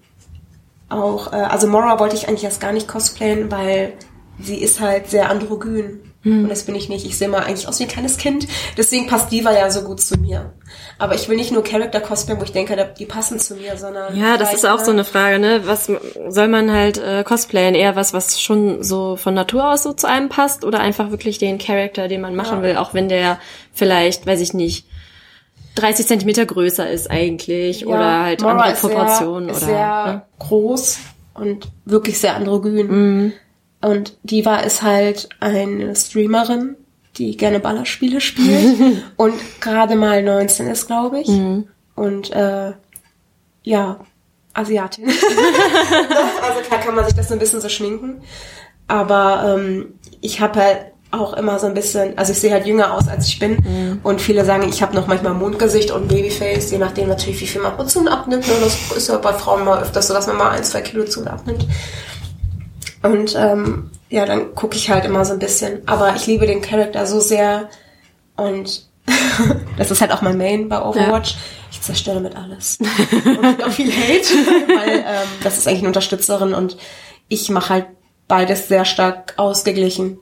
auch, äh, also Mora wollte ich eigentlich erst gar nicht cosplayen, weil sie ist halt sehr androgyn. Mhm. Und das bin ich nicht. Ich sehe mal eigentlich aus wie ein kleines Kind. Deswegen passt Diva ja so gut zu mir. Aber ich will nicht nur Character cosplayen, wo ich denke, die passen zu mir, sondern. Ja, das ist auch so eine Frage, ne? Was soll man halt äh, cosplayen? Eher was, was schon so von Natur aus so zu einem passt oder einfach wirklich den Charakter, den man machen ja. will, auch wenn der vielleicht, weiß ich nicht, 30 Zentimeter größer ist eigentlich ja, oder halt Mora andere Proportionen ist oder. Sehr ne? groß und wirklich sehr androgyn. Mhm. Und Diva ist halt eine Streamerin, die gerne Ballerspiele spielt (laughs) und gerade mal 19 ist, glaube ich. Mhm. Und äh, ja, Asiatin. (laughs) also klar kann man sich das so ein bisschen so schminken. Aber ähm, ich habe halt auch immer so ein bisschen, also ich sehe halt jünger aus, als ich bin. Mhm. Und viele sagen, ich habe noch manchmal Mondgesicht und Babyface, je nachdem natürlich, wie viel man Portionen abnimmt. Und das ist ja bei Frauen mal öfters so, dass man mal ein, zwei Kilo zu abnimmt. Und ähm, ja, dann gucke ich halt immer so ein bisschen. Aber ich liebe den Charakter so sehr. Und (laughs) das ist halt auch mein Main bei Overwatch. Ja. Ich zerstöre mit alles. (laughs) und auch viel Hate, weil ähm, das ist eigentlich eine Unterstützerin und ich mache halt beides sehr stark ausgeglichen.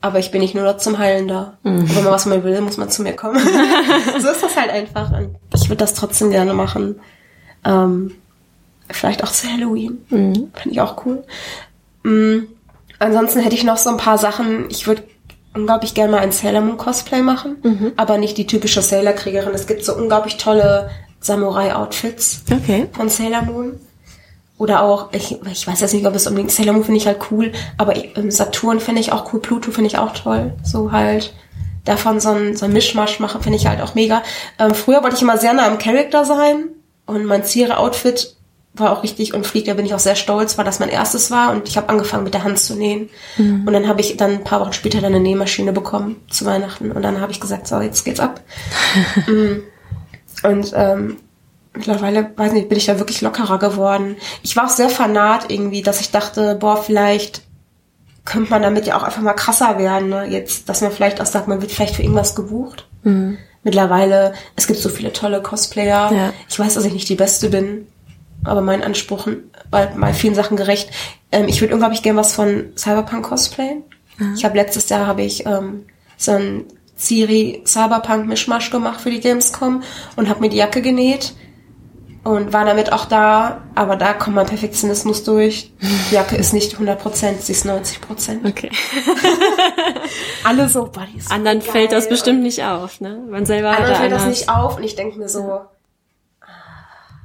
Aber ich bin nicht nur dort zum Heilen da. Mhm. wenn man was mal will, muss man zu mir kommen. (laughs) so ist das halt einfach. Und ich würde das trotzdem gerne machen. Ähm, vielleicht auch zu Halloween. Mhm. Finde ich auch cool. Mhm. Ansonsten hätte ich noch so ein paar Sachen. Ich würde unglaublich gerne mal ein Sailor Moon Cosplay machen, mhm. aber nicht die typische Sailor Kriegerin. Es gibt so unglaublich tolle Samurai Outfits okay. von Sailor Moon. Oder auch, ich, ich weiß jetzt nicht, ob es unbedingt Sailor Moon finde ich halt cool, aber Saturn finde ich auch cool, Pluto finde ich auch toll. So halt davon so ein, so ein Mischmasch machen, finde ich halt auch mega. Ähm, früher wollte ich immer sehr nah am Charakter sein und mein Ziere-Outfit war auch richtig und fliegt, da bin ich auch sehr stolz, weil das mein erstes war und ich habe angefangen mit der Hand zu nähen. Mhm. Und dann habe ich dann ein paar Wochen später dann eine Nähmaschine bekommen zu Weihnachten und dann habe ich gesagt, so, jetzt geht's ab. (laughs) Mhm. und ähm, mittlerweile, weiß nicht, bin ich da wirklich lockerer geworden. Ich war auch sehr fanat irgendwie, dass ich dachte, boah, vielleicht könnte man damit ja auch einfach mal krasser werden. Ne? Jetzt, dass man vielleicht auch sagt, man wird vielleicht für irgendwas gebucht. Mhm. Mittlerweile, es gibt so viele tolle Cosplayer. Ja. Ich weiß, dass ich nicht die Beste bin aber meinen Ansprüchen bei, bei vielen Sachen gerecht. Ähm, ich würde unglaublich gern was von Cyberpunk cosplayen. Mhm. Ich habe letztes Jahr habe ich ähm, so ein Siri Cyberpunk Mischmasch gemacht für die Gamescom und habe mir die Jacke genäht und war damit auch da, aber da kommt mein Perfektionismus durch. Die Jacke ist nicht 100%, sie ist 90%. Okay. (laughs) Alle so, Buddies. Anderen geil. fällt das bestimmt nicht auf, ne? Man selber Anderen fällt das nicht auf und ich denke mir so,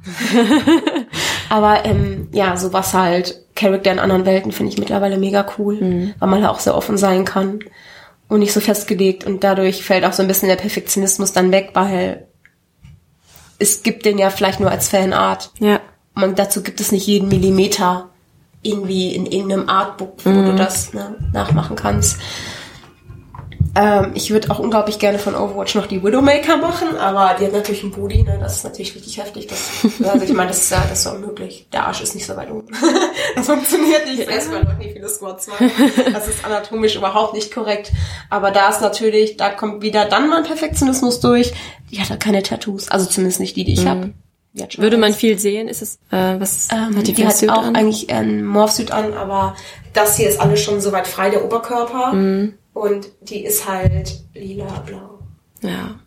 (laughs) Aber ähm, ja, sowas halt, Charakter in anderen Welten finde ich mittlerweile mega cool, mhm. weil man da auch sehr offen sein kann und nicht so festgelegt. Und dadurch fällt auch so ein bisschen der Perfektionismus dann weg, weil es gibt den ja vielleicht nur als Fanart. Ja. Und dazu gibt es nicht jeden Millimeter irgendwie in irgendeinem Artbook, wo mhm. du das ne, nachmachen kannst. Ähm, ich würde auch unglaublich gerne von Overwatch noch die Widowmaker machen, aber die hat natürlich einen Booty, ne? Das ist natürlich richtig heftig. Das, (laughs) also ich meine, das ist ja das ist unmöglich. Der Arsch ist nicht so weit oben. (laughs) das funktioniert nicht. Ich weiß mal noch nie viele Squats machen. Das ist anatomisch überhaupt nicht korrekt. Aber da ist natürlich, da kommt wieder dann mein Perfektionismus durch. Die hat halt keine Tattoos. Also zumindest nicht die, die ich mhm. habe. Würde man viel sehen? Ist es äh, was ähm, hat die, die hat auch an? eigentlich ein Morphsuit an, aber das hier ist alles schon soweit frei der Oberkörper. Mhm. Und die ist halt lila-blau. Ja.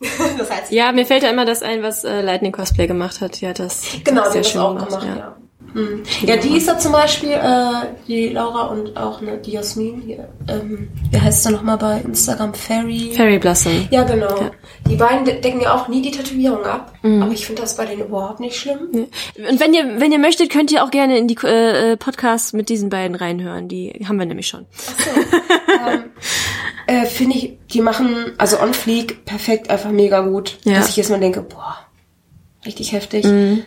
(laughs) das heißt, ja, mir fällt ja immer das ein, was äh, Lightning Cosplay gemacht hat. Hat das genau, sehr schön auch gemacht. ja. ja. Mhm. Ja, die ist ja zum Beispiel, äh, die Laura und auch ne, die Jasmin hier. Ähm, wie heißt sie nochmal bei Instagram? Fairy. Fairy Blossom. Ja, genau. Ja. Die beiden decken ja auch nie die Tätowierung ab. Mhm. Aber ich finde das bei denen überhaupt nicht schlimm. Ja. Und wenn ihr, wenn ihr möchtet, könnt ihr auch gerne in die äh, Podcasts mit diesen beiden reinhören. Die haben wir nämlich schon. Ach so. ähm, (laughs) äh, finde ich, die machen, also on fleek, perfekt, einfach mega gut. Ja. Dass ich jetzt mal denke, boah, richtig heftig. Mhm.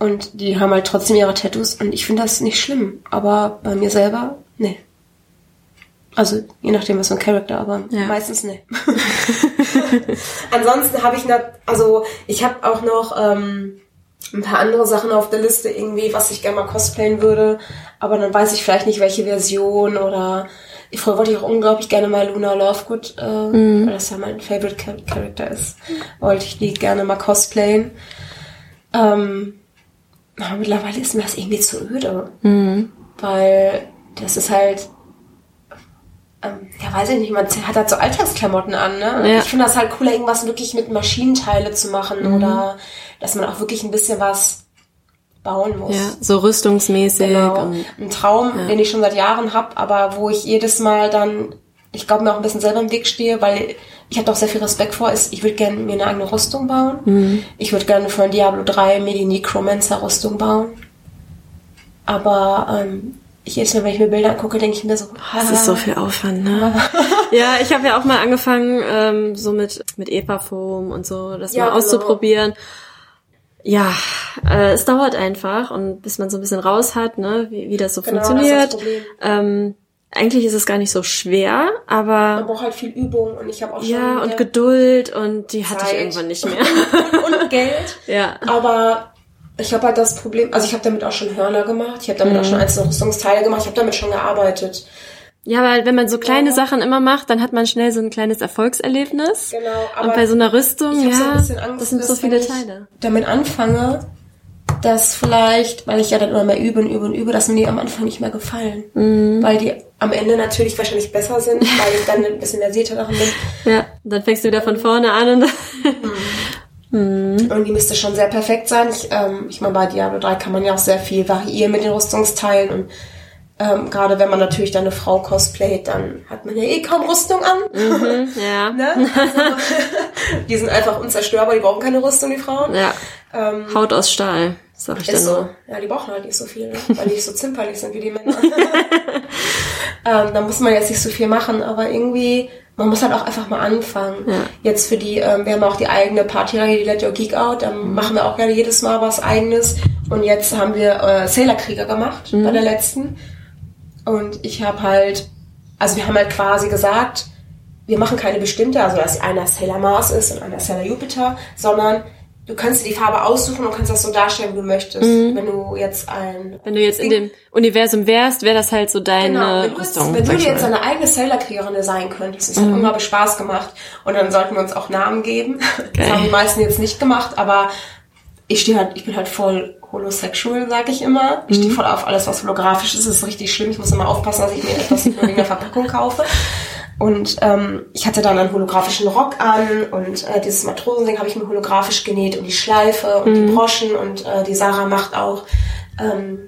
Und die haben halt trotzdem ihre Tattoos und ich finde das nicht schlimm. Aber bei mir selber, nee. Also je nachdem, was für ein Charakter, aber ja. meistens nee. (laughs) Ansonsten habe ich noch, also ich habe auch noch ähm, ein paar andere Sachen auf der Liste irgendwie, was ich gerne mal cosplayen würde. Aber dann weiß ich vielleicht nicht, welche Version oder früher wollte ich auch unglaublich gerne mal Luna Lovegood, äh, Mhm. weil das ja mein Favorite Char- Character ist, wollte ich die gerne mal cosplayen. Ähm, aber mittlerweile ist mir das irgendwie zu öde. Mhm. Weil das ist halt, ähm, ja weiß ich nicht, man hat halt so Alltagsklamotten an, ne? Ja. Ich finde das halt cooler, irgendwas wirklich mit Maschinenteile zu machen Mhm. oder dass man auch wirklich ein bisschen was bauen muss. Ja, so rüstungsmäßig. Genau. Und, Ein Traum, den ich schon seit Jahren habe, aber wo ich jedes Mal dann, ich glaube mir auch ein bisschen selber im Weg stehe, weil ich habe doch sehr viel Respekt vor, ist, ich würde gerne mir eine eigene Rüstung bauen. Mhm. Ich würde gerne von Diablo 3 mir die Necromancer Rüstung bauen. Aber ähm, ich jedes Mal, wenn ich mir Bilder angucke, denke ich mir so, das ist so viel Aufwand, ne? (laughs) ja, ich habe ja auch mal angefangen, ähm, so mit, mit Epafoam und so, das Ja, mal genau. auszuprobieren. Ja, äh, es dauert einfach und bis man so ein bisschen raus hat, ne, wie, wie das so Genau, funktioniert. das das ähm, eigentlich ist es gar nicht so schwer, aber Man braucht halt viel Übung und ich habe auch schon ja, und wieder Geduld und die hatte ich Zeit. irgendwann nicht mehr. und, (laughs) und Geld. (laughs) ja. Aber ich habe halt das Problem, also ich habe damit auch schon Hörner gemacht, ich habe damit Mhm. auch schon einzelne Rüstungsteile gemacht, ich habe damit schon gearbeitet. Ja, weil wenn man so kleine Sachen immer macht, dann hat man schnell so ein kleines Erfolgserlebnis. Genau, Und aber bei so einer Rüstung, ich habe so ja, ein Angst, das sind so viele ich Teile. damit anfange, dass vielleicht, weil ich ja dann immer mehr übe und übe und übe, dass mir die am Anfang nicht mehr gefallen. Mhm. Weil die am Ende natürlich wahrscheinlich besser sind, (laughs) weil ich dann ein bisschen versierter darin bin. Ja, dann fängst du wieder von vorne an und (laughs) Und die müsste schon sehr perfekt sein. Ich, ähm, ich meine, bei Diablo 3 kann man ja auch sehr viel variieren mit den Rüstungsteilen und ähm, gerade wenn man natürlich dann eine Frau cosplayt, dann hat man ja eh kaum Rüstung an. ja. (laughs) Ne? Also, die sind einfach unzerstörbar, die brauchen keine Rüstung, die Frauen. Ja, Ähm, Haut aus Stahl, sag ich dann so. nur. Ja, die brauchen halt nicht so viel, ne? weil die nicht so zimperlich sind wie die Männer. (laughs) ähm, da muss man jetzt nicht so viel machen, aber irgendwie, man muss halt auch einfach mal anfangen. Ja. Jetzt für die, ähm, wir haben auch die eigene Partyreihe, die Let Your Geek Out, da machen wir auch gerne jedes Mal was eigenes. Und jetzt haben wir äh, Sailor-Krieger gemacht bei der letzten. Und ich habe halt, also wir haben halt quasi gesagt, wir machen keine bestimmte, also dass einer Sailor Mars ist und einer Sailor Jupiter, sondern du kannst dir die Farbe aussuchen und kannst das so darstellen, wie du möchtest. Wenn du jetzt ein Wenn du jetzt in dem Universum wärst, wäre das halt so deine Genau, wenn du, jetzt, Rüstung. wenn du dir jetzt mal. eine eigene Sailor-Kriegerin designen könntest, das Mhm. hat unglaublich Spaß gemacht. Und dann sollten wir uns auch Namen geben. (laughs) Das Geil. haben die meisten jetzt nicht gemacht, aber ich stehe halt, ich bin halt voll holosexual, sag ich immer. Ich Mhm. stehe voll auf alles, was holographisch ist. Das ist richtig schlimm. Ich muss immer aufpassen, dass ich mir etwas nicht nur wegen der Verpackung kaufe. Und ähm, ich hatte dann einen holographischen Rock an und äh, dieses Matrosending habe ich mir holographisch genäht und die Schleife und Mhm. die Broschen und äh, die Sarah macht auch ähm,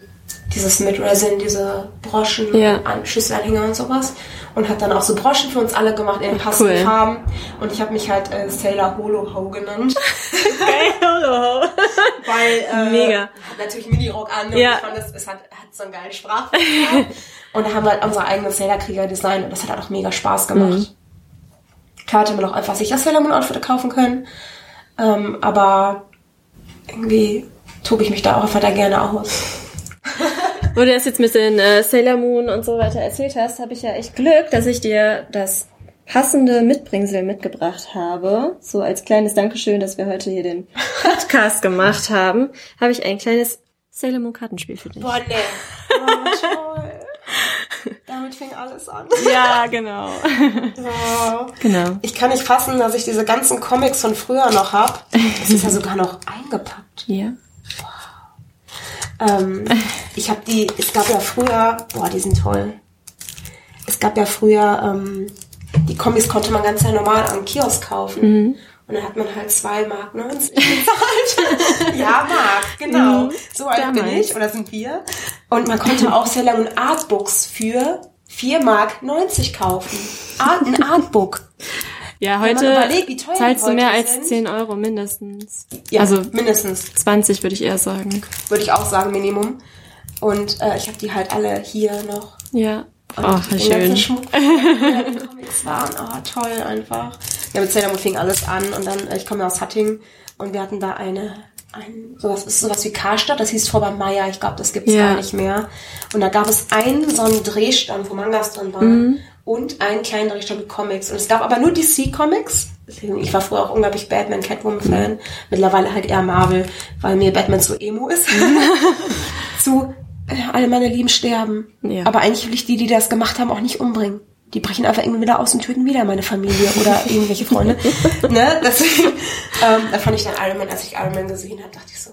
dieses mit Resin, diese Broschen, Ja. an Schlüsselanhänger und sowas. Und hat dann auch so Broschen für uns alle gemacht in den passenden Cool. Farben. Und ich habe mich halt äh, Sailor Holo Ho genannt. (laughs) Hallo. (laughs) Weil, äh, Mega. Hat natürlich Minirock an. Und Ja. ich fand, es, es hat, hat so einen geilen Sprachverkehr. (laughs) und da haben wir halt unsere eigenen Sailor-Krieger designt. Und das hat halt auch mega Spaß gemacht. Mhm. Klar hätte man auch einfach sich das Sailor Moon Outfit kaufen können. Ähm, aber irgendwie tobe ich mich da auch einfach da gerne aus. Wo du das jetzt mit den äh, Sailor Moon und so weiter erzählt hast, habe ich ja echt Glück, dass ich dir das passende Mitbringsel mitgebracht habe. So als kleines Dankeschön, dass wir heute hier den Podcast gemacht haben, habe ich ein kleines Sailor Moon Kartenspiel für dich. Boah, nee. Oh, (laughs) toll. Damit fing alles an. Ja, genau. Ja. genau. Ich kann nicht fassen, dass ich diese ganzen Comics von früher noch hab. Das ist ja sogar noch eingepackt. Ja. Ähm, ich habe die, es gab ja früher, boah, die sind toll. Es gab ja früher, ähm, die Comics konnte man ganz normal am Kiosk kaufen. Und dann hat man halt zwei Mark 90 bezahlt. (laughs) ja, Mark, genau. So alt bin ich, oder sind wir. Und man konnte auch Sailor Moon Artbooks für 4 Mark 90 kaufen. Art, ein Artbook. (laughs) Ja, heute überlegt, die zahlst du mehr als sind. 10 Euro mindestens. Ja, Also mindestens. 20 würde ich eher sagen. Würde ich auch sagen, Minimum. Und äh, ich habe die halt alle hier noch. Ja. Und Oh, den schön. ganzen Schmuck, den Comics waren. Oh, toll einfach. Ja, mit Sailor Moon fing alles an und dann, äh, ich komme ja aus Hattingen und wir hatten da eine, ein, sowas, ist sowas wie Karstadt, das hieß vorher Meier, ich glaube, das gibt's Ja. gar nicht mehr. Und da gab es einen so einen Drehstand, wo Mangas drin waren Mhm. Und einen kleinen Drehstand mit Comics. Und es gab aber nur DC Comics Ich war früher auch unglaublich Batman, Catwoman-Fan. Mittlerweile halt eher Marvel, weil mir Batman zu emo ist. (laughs) zu äh, alle meine Lieben sterben. Ja. Aber eigentlich will ich die, die das gemacht haben, auch nicht umbringen. Die brechen einfach irgendwie wieder aus und töten wieder meine Familie oder irgendwelche Freunde. (laughs) ne? Deswegen, (laughs) ähm, da fand ich dann Iron Man, als ich Iron Man gesehen habe, dachte ich so,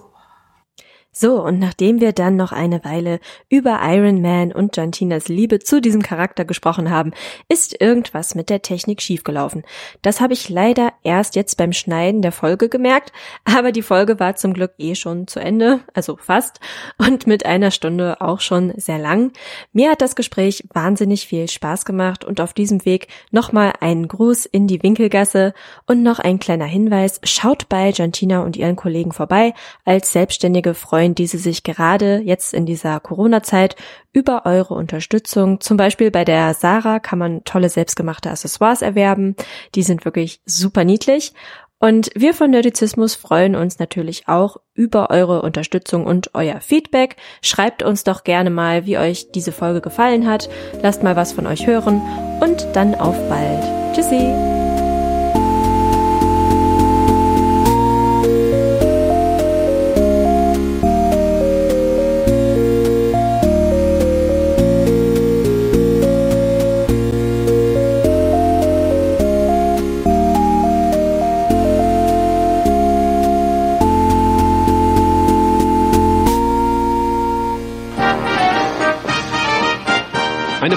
So, und nachdem wir dann noch eine Weile über Iron Man und John Tinas Liebe zu diesem Charakter gesprochen haben, ist irgendwas mit der Technik schiefgelaufen. Das habe ich leider erst jetzt beim Schneiden der Folge gemerkt, aber die Folge war zum Glück eh schon zu Ende, also fast, und mit einer Stunde auch schon sehr lang. Mir hat das Gespräch wahnsinnig viel Spaß gemacht und auf diesem Weg nochmal einen Gruß in die Winkelgasse und noch ein kleiner Hinweis, schaut bei John Tina und ihren Kollegen vorbei als selbstständige Freundin freuen, die sich gerade jetzt in dieser Corona-Zeit über eure Unterstützung. Zum Beispiel bei der Sarah kann man tolle selbstgemachte Accessoires erwerben. Die sind wirklich super niedlich. Und wir von Nerdizismus freuen uns natürlich auch über eure Unterstützung und euer Feedback. Schreibt uns doch gerne mal, wie euch diese Folge gefallen hat. Lasst mal was von euch hören und dann auf bald. Tschüssi!